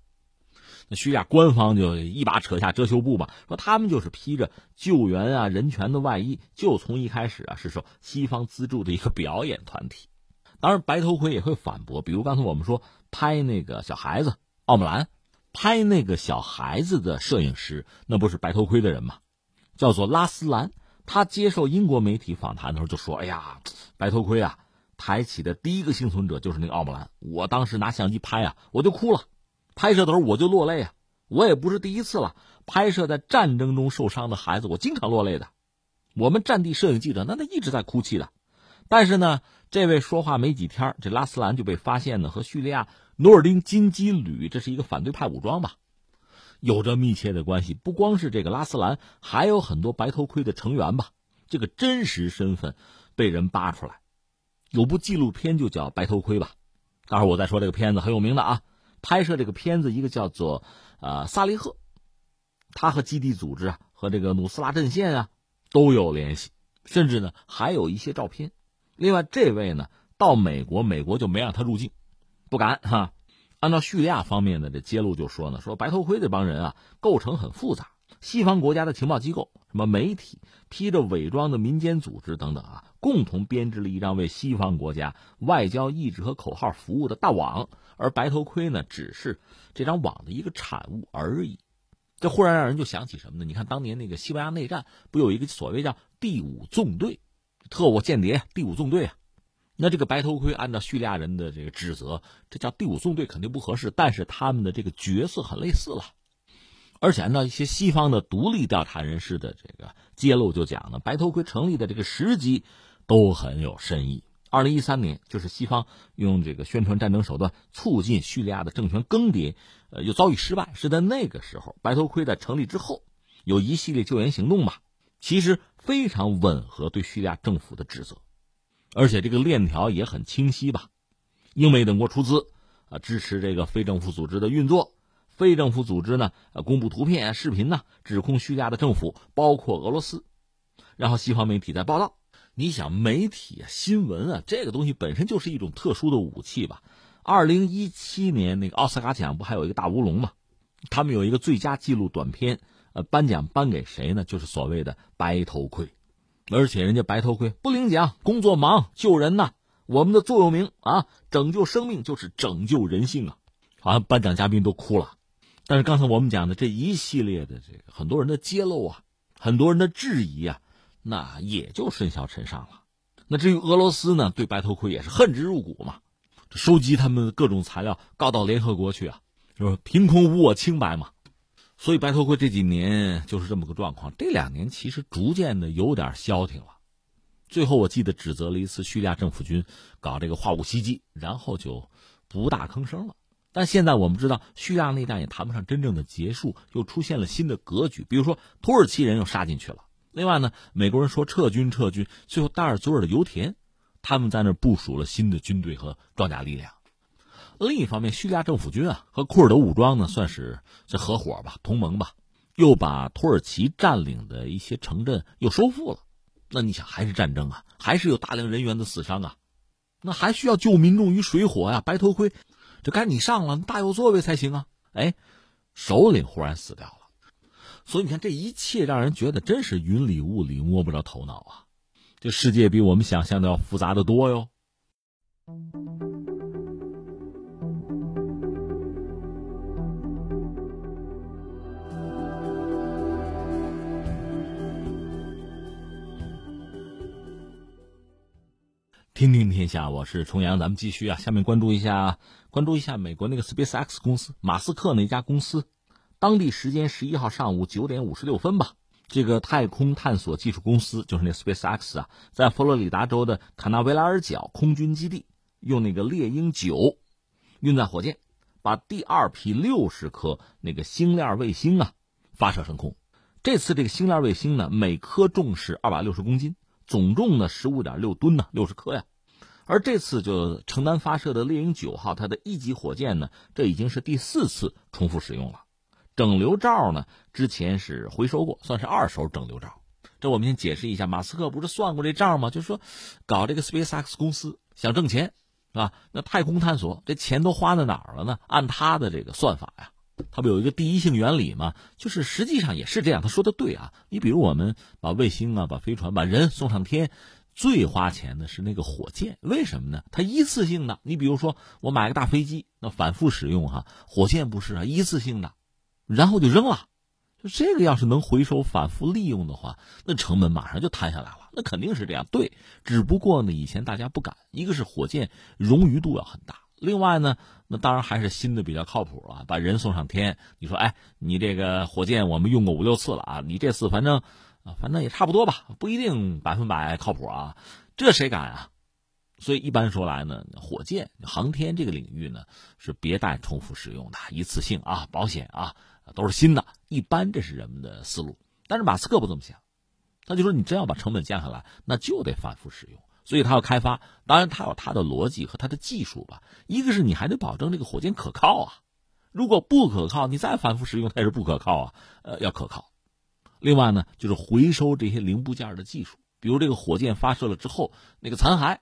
那叙利亚官方就一把扯下遮羞布吧，说他们就是披着救援啊、人权的外衣，就从一开始啊是受西方资助的一个表演团体。当然，白头盔也会反驳，比如刚才我们说拍那个小孩子奥姆兰，拍那个小孩子的摄影师，那不是白头盔的人吗？叫做拉斯兰。他接受英国媒体访谈的时候就说：“哎呀，白头盔啊，抬起的第一个幸存者就是那个奥姆兰。我当时拿相机拍啊，我就哭了。拍摄的时候我就落泪啊。我也不是第一次了，拍摄在战争中受伤的孩子，我经常落泪的。我们战地摄影记者那他一直在哭泣的。但是呢，这位说话没几天，这拉斯兰就被发现呢和叙利亚努尔丁金基旅，这是一个反对派武装吧。”有着密切的关系，不光是这个拉斯兰，还有很多白头盔的成员吧。这个真实身份被人扒出来，有部纪录片就叫《白头盔》吧。待会儿我再说这个片子很有名的啊。拍摄这个片子一个叫做呃萨利赫，他和基地组织啊和这个努斯拉阵线啊都有联系，甚至呢还有一些照片。另外这位呢到美国，美国就没让他入境，不敢哈。按照叙利亚方面的这揭露就说呢，说白头盔这帮人啊，构成很复杂，西方国家的情报机构、什么媒体、披着伪装的民间组织等等啊，共同编织了一张为西方国家外交意志和口号服务的大网，而白头盔呢，只是这张网的一个产物而已。这忽然让人就想起什么呢？你看当年那个西班牙内战，不有一个所谓叫第五纵队，特务间谍第五纵队啊？那这个白头盔，按照叙利亚人的这个指责，这叫第五纵队肯定不合适，但是他们的这个角色很类似了。而且呢一些西方的独立调查人士的这个揭露，就讲呢，白头盔成立的这个时机都很有深意。二零一三年，就是西方用这个宣传战争手段促进叙利亚的政权更迭，呃，又遭遇失败，是在那个时候，白头盔在成立之后，有一系列救援行动吧，其实非常吻合对叙利亚政府的指责。而且这个链条也很清晰吧，英美等国出资啊支持这个非政府组织的运作，非政府组织呢呃公布图片、视频呢，指控叙利亚的政府，包括俄罗斯，然后西方媒体在报道。你想媒体、新闻啊，这个东西本身就是一种特殊的武器吧？二零一七年那个奥斯卡奖不还有一个大乌龙吗？他们有一个最佳纪录短片，呃，颁奖颁给谁呢？就是所谓的白头盔。而且人家白头盔不领奖，工作忙救人呐。我们的座右铭啊，拯救生命就是拯救人性啊！好像颁奖嘉宾都哭了。但是刚才我们讲的这一系列的这个很多人的揭露啊，很多人的质疑啊，那也就甚嚣尘上了。那至于俄罗斯呢，对白头盔也是恨之入骨嘛，收集他们各种材料告到联合国去啊，就是凭空无我清白嘛。所以白头盔这几年就是这么个状况，这两年其实逐渐的有点消停了。最后我记得指责了一次叙利亚政府军搞这个化武袭击，然后就不大吭声了。但现在我们知道叙利亚内战也谈不上真正的结束，又出现了新的格局，比如说土耳其人又杀进去了。另外呢，美国人说撤军撤军，最后大尔祖尔的油田，他们在那部署了新的军队和装甲力量。另一方面，叙利亚政府军啊和库尔德武装呢，算是这合伙吧，同盟吧，又把土耳其占领的一些城镇又收复了。那你想，还是战争啊，还是有大量人员的死伤啊，那还需要救民众于水火呀。白头盔，这该你上了，大有作为才行啊。哎，首领忽然死掉了，所以你看，这一切让人觉得真是云里雾里，摸不着头脑啊。这世界比我们想象的要复杂的多哟。听听天下，我是重阳，咱们继续啊。下面关注一下，关注一下美国那个 SpaceX 公司，马斯克那家公司。当地时间十一号上午九点五十六分吧，这个太空探索技术公司就是那 SpaceX 啊，在佛罗里达州的卡纳维拉尔角空军基地，用那个猎鹰九运载火箭，把第二批六十颗那个星链卫星啊发射升空。这次这个星链卫星呢，每颗重是二百六十公斤。总重呢十五点六吨呢，六十颗呀。而这次就承担发射的猎鹰九号，它的一级火箭呢，这已经是第四次重复使用了。整流罩呢，之前是回收过，算是二手整流罩。这我们先解释一下，马斯克不是算过这账吗？就是说，搞这个 SpaceX 公司想挣钱，是吧？那太空探索这钱都花在哪儿了呢？按他的这个算法呀。他不有一个第一性原理吗？就是实际上也是这样。他说的对啊。你比如我们把卫星啊、把飞船、把人送上天，最花钱的是那个火箭。为什么呢？它一次性的。你比如说我买个大飞机，那反复使用哈。火箭不是啊，一次性的，然后就扔了。就这个要是能回收、反复利用的话，那成本马上就摊下来了。那肯定是这样。对，只不过呢，以前大家不敢。一个是火箭冗余度要很大。另外呢，那当然还是新的比较靠谱啊。把人送上天，你说，哎，你这个火箭我们用过五六次了啊，你这次反正，啊，反正也差不多吧，不一定百分百靠谱啊，这谁敢啊？所以一般说来呢，火箭航天这个领域呢是别带重复使用的，一次性啊，保险啊，都是新的。一般这是人们的思路，但是马斯克不这么想，他就说你真要把成本降下来，那就得反复使用。所以他要开发，当然他有他的逻辑和他的技术吧。一个是你还得保证这个火箭可靠啊，如果不可靠，你再反复使用它也是不可靠啊。呃，要可靠。另外呢，就是回收这些零部件的技术，比如这个火箭发射了之后那个残骸，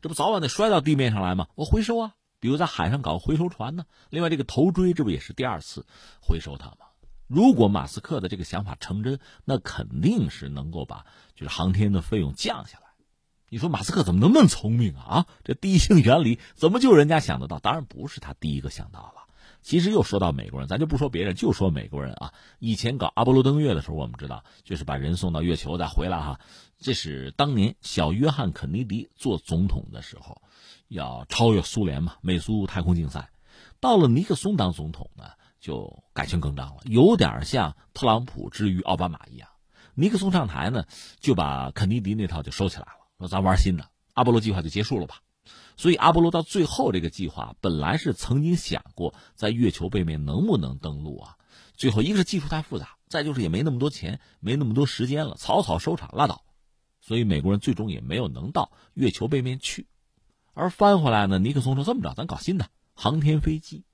这不早晚得摔到地面上来吗？我回收啊。比如在海上搞回收船呢。另外这个头锥，这不也是第二次回收它吗？如果马斯克的这个想法成真，那肯定是能够把就是航天的费用降下来。你说马斯克怎么能那么聪明啊？啊，这第一性原理怎么就人家想得到？当然不是他第一个想到了。其实又说到美国人，咱就不说别人，就说美国人啊。以前搞阿波罗登月的时候，我们知道就是把人送到月球再回来哈。这是当年小约翰肯尼迪做总统的时候，要超越苏联嘛，美苏太空竞赛。到了尼克松当总统呢，就改弦更张了，有点像特朗普之于奥巴马一样。尼克松上台呢，就把肯尼迪那套就收起来了。说咱玩新的，阿波罗计划就结束了吧？所以阿波罗到最后这个计划本来是曾经想过在月球背面能不能登陆啊？最后一个是技术太复杂，再就是也没那么多钱，没那么多时间了，草草收场拉倒。所以美国人最终也没有能到月球背面去。而翻回来呢，尼克松说这么着，咱搞新的航天飞机。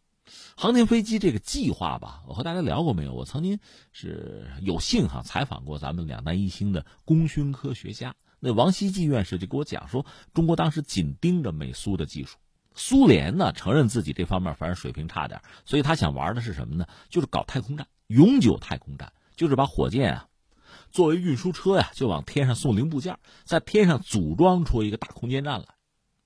航天飞机这个计划吧，我和大家聊过没有？我曾经是有幸哈采访过咱们两弹一星的功勋科学家。那王希季院士就给我讲说，中国当时紧盯着美苏的技术，苏联呢承认自己这方面反正水平差点，所以他想玩的是什么呢？就是搞太空站，永久太空站，就是把火箭啊作为运输车呀，就往天上送零部件，在天上组装出一个大空间站来，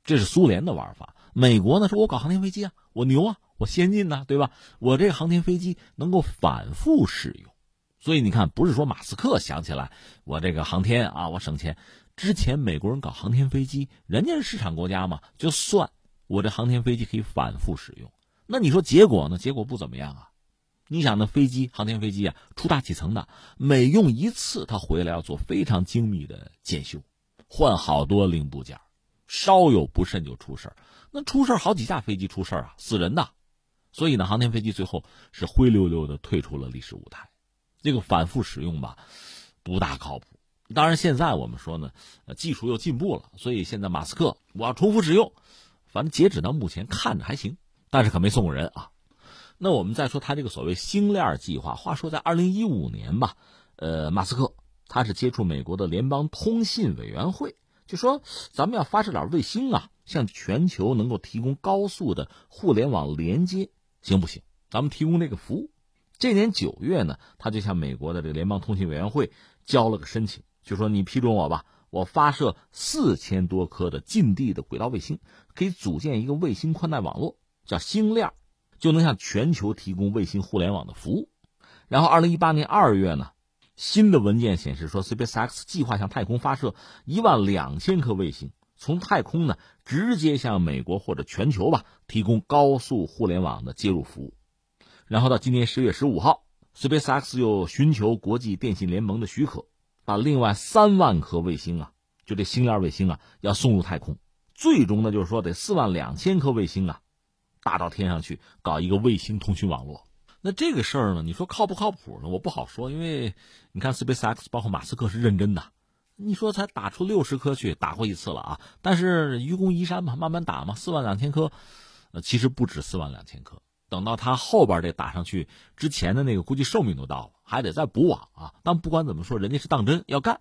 这是苏联的玩法。美国呢说，我搞航天飞机啊，我牛啊，我先进呐，对吧？我这个航天飞机能够反复使用，所以你看，不是说马斯克想起来我这个航天啊，我省钱。之前美国人搞航天飞机，人家是市场国家嘛，就算我这航天飞机可以反复使用，那你说结果呢？结果不怎么样啊！你想那飞机，航天飞机啊，出大气层的，每用一次，它回来要做非常精密的检修，换好多零部件，稍有不慎就出事儿那出事儿好几架飞机出事儿啊，死人的。所以呢，航天飞机最后是灰溜溜的退出了历史舞台。这个反复使用吧，不大靠谱。当然，现在我们说呢，呃，技术又进步了，所以现在马斯克我要重复使用，反正截止到目前看着还行，但是可没送过人啊。那我们再说他这个所谓星链计划，话说在二零一五年吧，呃，马斯克他是接触美国的联邦通信委员会，就说咱们要发射点卫星啊，向全球能够提供高速的互联网连接，行不行？咱们提供这个服务。这年九月呢，他就向美国的这个联邦通信委员会交了个申请。就说你批准我吧，我发射四千多颗的近地的轨道卫星，可以组建一个卫星宽带网络，叫星链，就能向全球提供卫星互联网的服务。然后，二零一八年二月呢，新的文件显示说，SpaceX 计划向太空发射一万两千颗卫星，从太空呢直接向美国或者全球吧提供高速互联网的接入服务。然后到今年十月十五号，SpaceX 又寻求国际电信联盟的许可，把另外三万颗卫星啊，就这星链卫星啊，要送入太空。最终呢，就是说得四万两千颗卫星啊，打到天上去搞一个卫星通讯网络。那这个事儿呢，你说靠不靠谱呢？我不好说，因为你看 SpaceX 包括马斯克是认真的。你说才打出六十颗去，打过一次了啊！但是愚公移山嘛，慢慢打嘛，四万两千颗，呃，其实不止四万两千颗。等到他后边这打上去之前的那个，估计寿命都到了，还得再补网啊。但不管怎么说，人家是当真要干。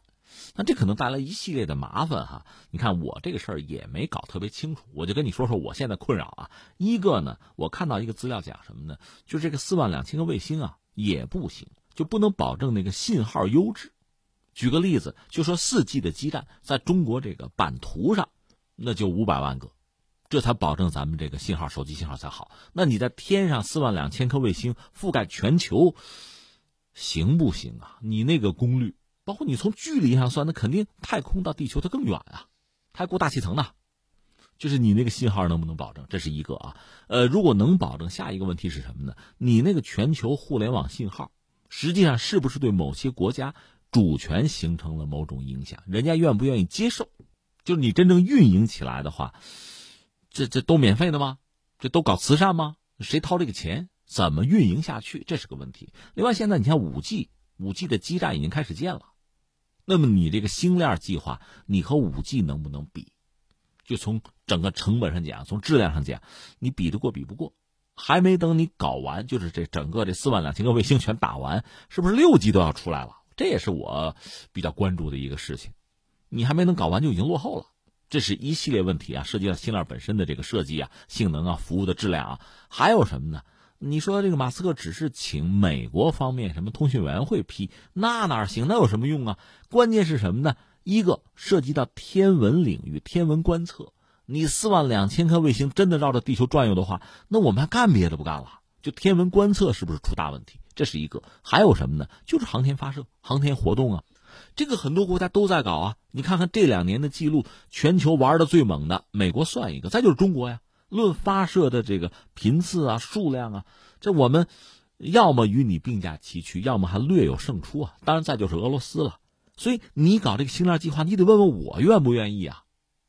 那这可能带来一系列的麻烦哈。你看我这个事儿也没搞特别清楚，我就跟你说说我现在困扰啊。一个呢，我看到一个资料讲什么呢？就这个四万两千个卫星啊，也不行，就不能保证那个信号优质。举个例子，就说四 G 的基站在中国这个版图上，那就五百万个，这才保证咱们这个信号手机信号才好。那你在天上四万两千颗卫星覆盖全球，行不行啊？你那个功率。包括你从距离上算，那肯定太空到地球它更远啊，还过大气层呢。就是你那个信号能不能保证？这是一个啊。呃，如果能保证，下一个问题是什么呢？你那个全球互联网信号，实际上是不是对某些国家主权形成了某种影响？人家愿不愿意接受？就是你真正运营起来的话，这这都免费的吗？这都搞慈善吗？谁掏这个钱？怎么运营下去？这是个问题。另外，现在你看五 G，五 G 的基站已经开始建了。那么你这个星链计划，你和五 G 能不能比？就从整个成本上讲，从质量上讲，你比得过比不过？还没等你搞完，就是这整个这四万两千个卫星全打完，是不是六 G 都要出来了？这也是我比较关注的一个事情。你还没能搞完就已经落后了，这是一系列问题啊，涉及到星链本身的这个设计啊、性能啊、服务的质量啊，还有什么呢？你说这个马斯克只是请美国方面什么通讯委员会批，那哪行？那有什么用啊？关键是什么呢？一个涉及到天文领域、天文观测。你四万两千颗卫星真的绕着地球转悠的话，那我们还干别的不干了？就天文观测是不是出大问题？这是一个。还有什么呢？就是航天发射、航天活动啊。这个很多国家都在搞啊。你看看这两年的记录，全球玩的最猛的，美国算一个，再就是中国呀。论发射的这个频次啊、数量啊，这我们要么与你并驾齐驱，要么还略有胜出啊。当然，再就是俄罗斯了。所以你搞这个星链计划，你得问问我愿不愿意啊？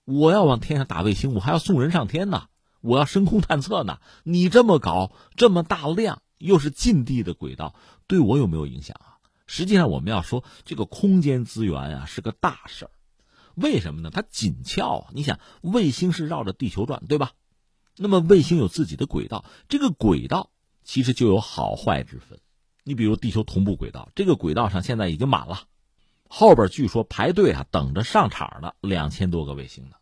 我要往天上打卫星，我还要送人上天呢，我要深空探测呢。你这么搞，这么大量，又是近地的轨道，对我有没有影响啊？实际上，我们要说这个空间资源啊是个大事儿。为什么呢？它紧俏啊！你想，卫星是绕着地球转，对吧？那么卫星有自己的轨道，这个轨道其实就有好坏之分。你比如地球同步轨道，这个轨道上现在已经满了，后边据说排队啊等着上场的两千多个卫星呢，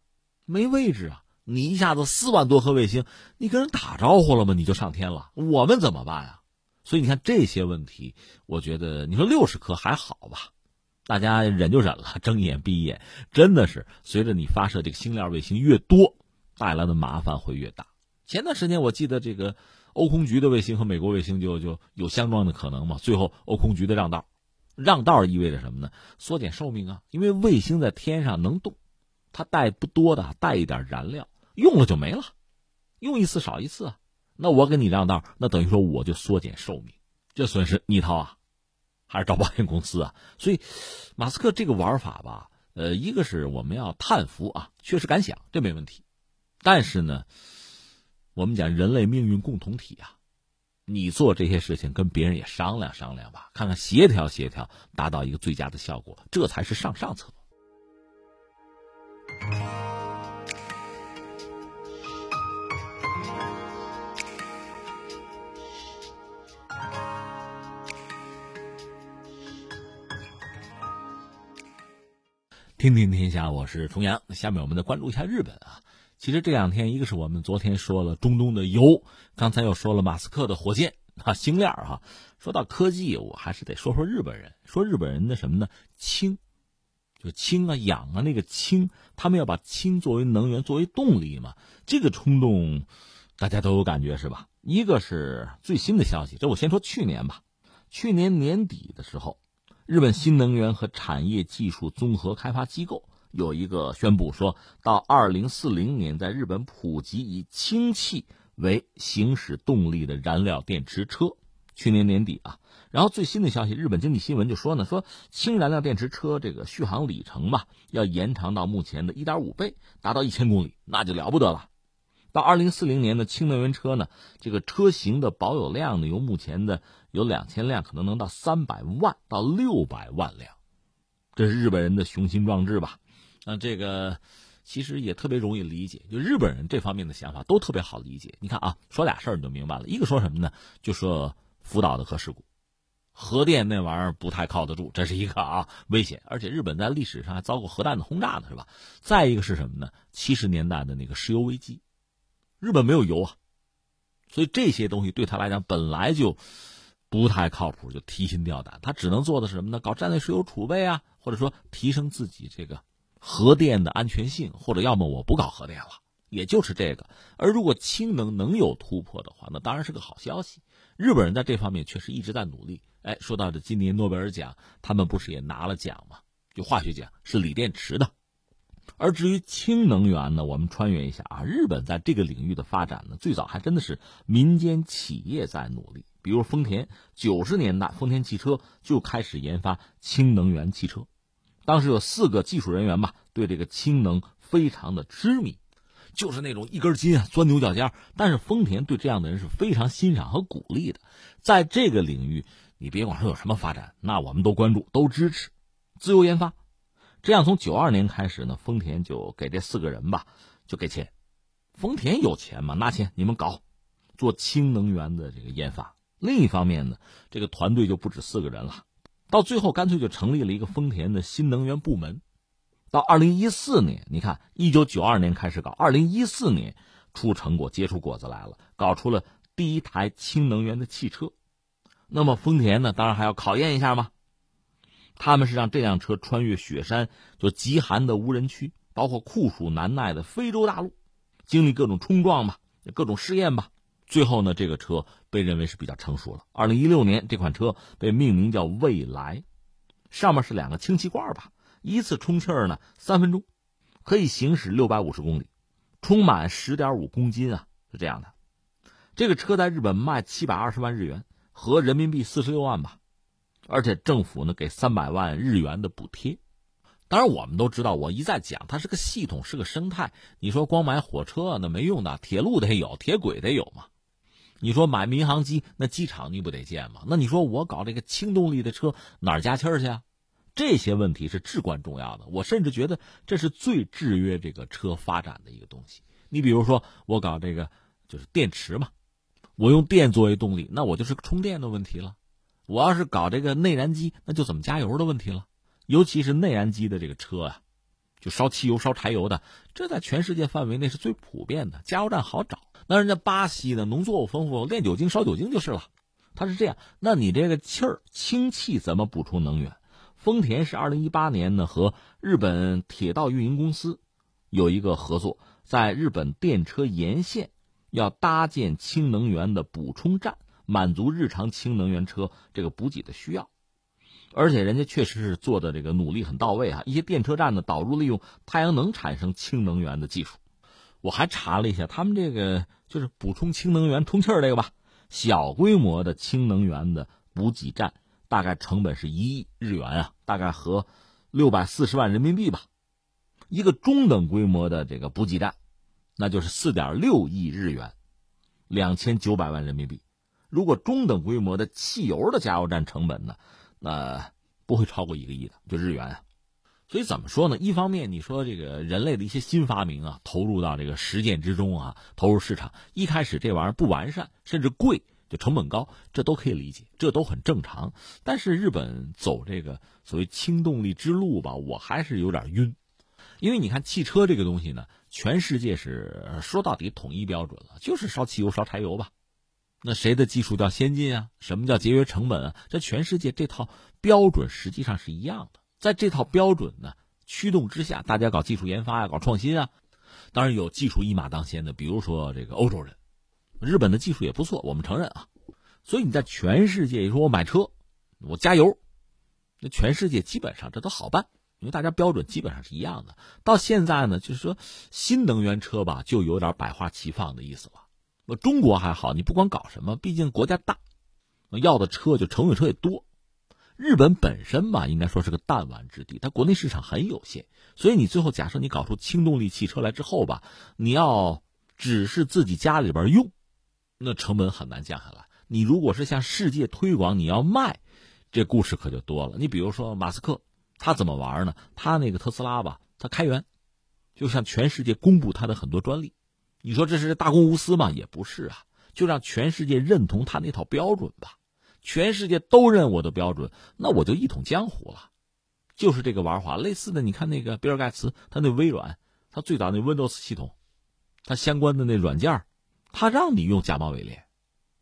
没位置啊！你一下子四万多颗卫星，你跟人打招呼了吗？你就上天了，我们怎么办啊？所以你看这些问题，我觉得你说六十颗还好吧，大家忍就忍了，睁眼闭眼。真的是随着你发射这个星链卫星越多。带来的麻烦会越大。前段时间我记得这个欧空局的卫星和美国卫星就就有相撞的可能嘛。最后欧空局的让道，让道意味着什么呢？缩减寿命啊，因为卫星在天上能动，它带不多的，带一点燃料，用了就没了，用一次少一次啊。那我给你让道，那等于说我就缩减寿命，这损失你掏啊，还是找保险公司啊？所以，马斯克这个玩法吧，呃，一个是我们要叹服啊，确实敢想，这没问题。但是呢，我们讲人类命运共同体啊，你做这些事情跟别人也商量商量吧，看看协调协调，达到一个最佳的效果，这才是上上策。听听天下，我是重阳。下面我们再关注一下日本啊。其实这两天，一个是我们昨天说了中东的油，刚才又说了马斯克的火箭啊，星链哈。说到科技，我还是得说说日本人。说日本人的什么呢？氢，就氢啊、氧啊，那个氢，他们要把氢作为能源、作为动力嘛。这个冲动，大家都有感觉是吧？一个是最新的消息，这我先说去年吧。去年年底的时候，日本新能源和产业技术综合开发机构。有一个宣布，说到二零四零年，在日本普及以氢气为行驶动力的燃料电池车。去年年底啊，然后最新的消息，日本经济新闻就说呢，说氢燃料电池车这个续航里程吧，要延长到目前的一点五倍，达到一千公里，那就了不得了。到二零四零年的氢能源车呢，这个车型的保有量呢，由目前的有两千辆，可能能到三百万到六百万辆，这是日本人的雄心壮志吧？那这个其实也特别容易理解，就日本人这方面的想法都特别好理解。你看啊，说俩事儿你就明白了，一个说什么呢？就说福岛的核事故，核电那玩意儿不太靠得住，这是一个啊危险，而且日本在历史上还遭过核弹的轰炸呢，是吧？再一个是什么呢？七十年代的那个石油危机。日本没有油啊，所以这些东西对他来讲本来就不太靠谱，就提心吊胆。他只能做的是什么呢？搞战略石油储备啊，或者说提升自己这个核电的安全性，或者要么我不搞核电了，也就是这个。而如果氢能能有突破的话，那当然是个好消息。日本人在这方面确实一直在努力。哎，说到这，今年诺贝尔奖，他们不是也拿了奖吗？就化学奖，是锂电池的。而至于氢能源呢，我们穿越一下啊，日本在这个领域的发展呢，最早还真的是民间企业在努力。比如丰田，九十年代丰田汽车就开始研发氢能源汽车，当时有四个技术人员吧，对这个氢能非常的痴迷，就是那种一根筋啊钻牛角尖。但是丰田对这样的人是非常欣赏和鼓励的，在这个领域，你别管说有什么发展，那我们都关注，都支持，自由研发。这样，从九二年开始呢，丰田就给这四个人吧，就给钱。丰田有钱嘛，拿钱你们搞，做氢能源的这个研发。另一方面呢，这个团队就不止四个人了，到最后干脆就成立了一个丰田的新能源部门。到二零一四年，你看，一九九二年开始搞，二零一四年出成果，结出果子来了，搞出了第一台氢能源的汽车。那么丰田呢，当然还要考验一下嘛。他们是让这辆车穿越雪山，就极寒的无人区，包括酷暑难耐的非洲大陆，经历各种冲撞吧，各种试验吧。最后呢，这个车被认为是比较成熟了。二零一六年，这款车被命名叫未来，上面是两个氢气罐吧，一次充气儿呢三分钟，可以行驶六百五十公里，充满十点五公斤啊，是这样的。这个车在日本卖七百二十万日元，合人民币四十六万吧。而且政府呢给三百万日元的补贴，当然我们都知道，我一再讲，它是个系统，是个生态。你说光买火车那没用的，铁路得有，铁轨得有嘛。你说买民航机，那机场你不得建吗？那你说我搞这个轻动力的车，哪儿加气儿去啊？这些问题是至关重要的。我甚至觉得这是最制约这个车发展的一个东西。你比如说，我搞这个就是电池嘛，我用电作为动力，那我就是充电的问题了。我要是搞这个内燃机，那就怎么加油的问题了。尤其是内燃机的这个车啊，就烧汽油、烧柴油的，这在全世界范围内是最普遍的，加油站好找。那人家巴西的农作物丰富，炼酒精烧酒精就是了。它是这样，那你这个气儿、氢气怎么补充能源？丰田是二零一八年呢和日本铁道运营公司有一个合作，在日本电车沿线要搭建氢能源的补充站。满足日常氢能源车这个补给的需要，而且人家确实是做的这个努力很到位啊！一些电车站呢导入利用太阳能产生氢能源的技术。我还查了一下，他们这个就是补充氢能源充气儿这个吧，小规模的氢能源的补给站大概成本是一亿日元啊，大概合六百四十万人民币吧。一个中等规模的这个补给站，那就是四点六亿日元，两千九百万人民币。如果中等规模的汽油的加油站成本呢，那不会超过一个亿的，就日元啊。所以怎么说呢？一方面你说这个人类的一些新发明啊，投入到这个实践之中啊，投入市场，一开始这玩意儿不完善，甚至贵，就成本高，这都可以理解，这都很正常。但是日本走这个所谓轻动力之路吧，我还是有点晕，因为你看汽车这个东西呢，全世界是说到底统一标准了，就是烧汽油、烧柴油吧。那谁的技术叫先进啊？什么叫节约成本啊？这全世界这套标准实际上是一样的。在这套标准呢驱动之下，大家搞技术研发呀，搞创新啊。当然有技术一马当先的，比如说这个欧洲人，日本的技术也不错，我们承认啊。所以你在全世界，你说我买车，我加油，那全世界基本上这都好办。因为大家标准基本上是一样的。到现在呢，就是说新能源车吧，就有点百花齐放的意思了。那中国还好，你不管搞什么，毕竟国家大，要的车就乘用车也多。日本本身吧，应该说是个弹丸之地，它国内市场很有限，所以你最后假设你搞出轻动力汽车来之后吧，你要只是自己家里边用，那成本很难降下来。你如果是向世界推广，你要卖，这故事可就多了。你比如说马斯克，他怎么玩呢？他那个特斯拉吧，他开源，就向全世界公布他的很多专利。你说这是大公无私吗？也不是啊，就让全世界认同他那套标准吧。全世界都认我的标准，那我就一统江湖了。就是这个玩法，类似的，你看那个比尔盖茨，他那微软，他最早那 Windows 系统，他相关的那软件，他让你用假冒伪劣，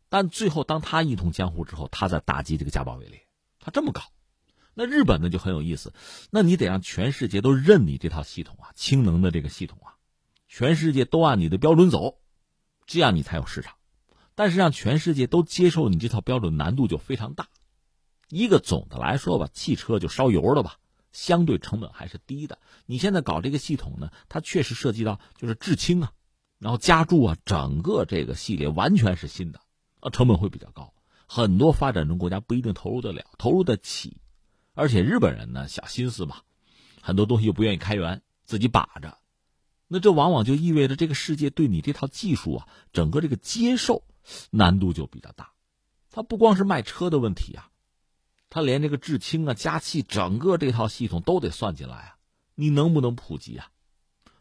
但最后当他一统江湖之后，他在打击这个假冒伪劣，他这么搞。那日本呢就很有意思，那你得让全世界都认你这套系统啊，氢能的这个系统啊。全世界都按你的标准走，这样你才有市场。但是让全世界都接受你这套标准，难度就非常大。一个总的来说吧，汽车就烧油的吧，相对成本还是低的。你现在搞这个系统呢，它确实涉及到就是制氢啊，然后加注啊，整个这个系列完全是新的，啊，成本会比较高。很多发展中国家不一定投入得了，投入得起。而且日本人呢，小心思嘛，很多东西又不愿意开源，自己把着。那这往往就意味着这个世界对你这套技术啊，整个这个接受难度就比较大。它不光是卖车的问题啊，它连这个制氢啊、加气，整个这套系统都得算进来啊。你能不能普及啊？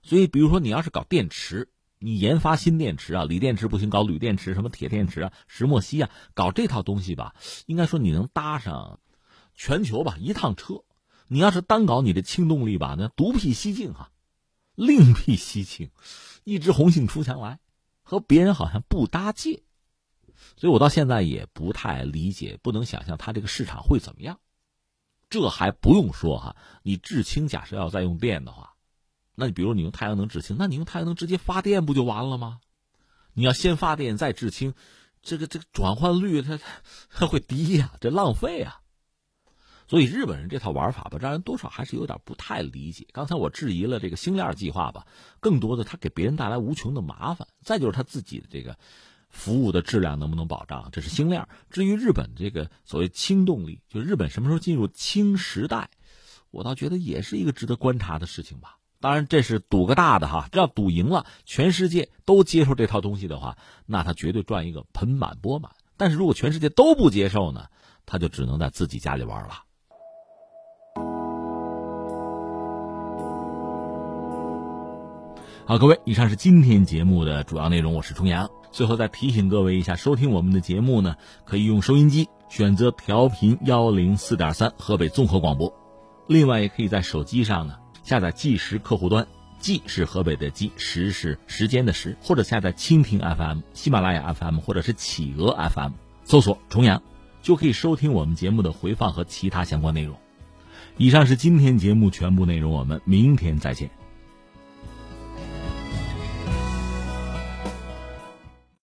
所以，比如说你要是搞电池，你研发新电池啊，锂电池不行，搞铝电池，什么铁电池啊、石墨烯啊，搞这套东西吧，应该说你能搭上全球吧一趟车。你要是单搞你的氢动力吧，那独辟蹊径哈。另辟蹊径，一枝红杏出墙来，和别人好像不搭界，所以我到现在也不太理解，不能想象它这个市场会怎么样。这还不用说哈，你制氢假设要再用电的话，那你比如你用太阳能制氢，那你用太阳能直接发电不就完了吗？你要先发电再制氢，这个这个转换率它它会低呀，这浪费啊。所以日本人这套玩法吧，让人多少还是有点不太理解。刚才我质疑了这个星链计划吧，更多的他给别人带来无穷的麻烦。再就是他自己的这个服务的质量能不能保障，这是星链。至于日本这个所谓氢动力，就日本什么时候进入氢时代，我倒觉得也是一个值得观察的事情吧。当然这是赌个大的哈，这要赌赢了，全世界都接受这套东西的话，那他绝对赚一个盆满钵满。但是如果全世界都不接受呢，他就只能在自己家里玩了。好，各位，以上是今天节目的主要内容。我是重阳。最后再提醒各位一下，收听我们的节目呢，可以用收音机选择调频幺零四点三河北综合广播，另外也可以在手机上呢下载计时客户端，计是河北的计，时是时间的时，或者下载蜻蜓 FM、喜马拉雅 FM 或者是企鹅 FM，搜索重阳，就可以收听我们节目的回放和其他相关内容。以上是今天节目全部内容，我们明天再见。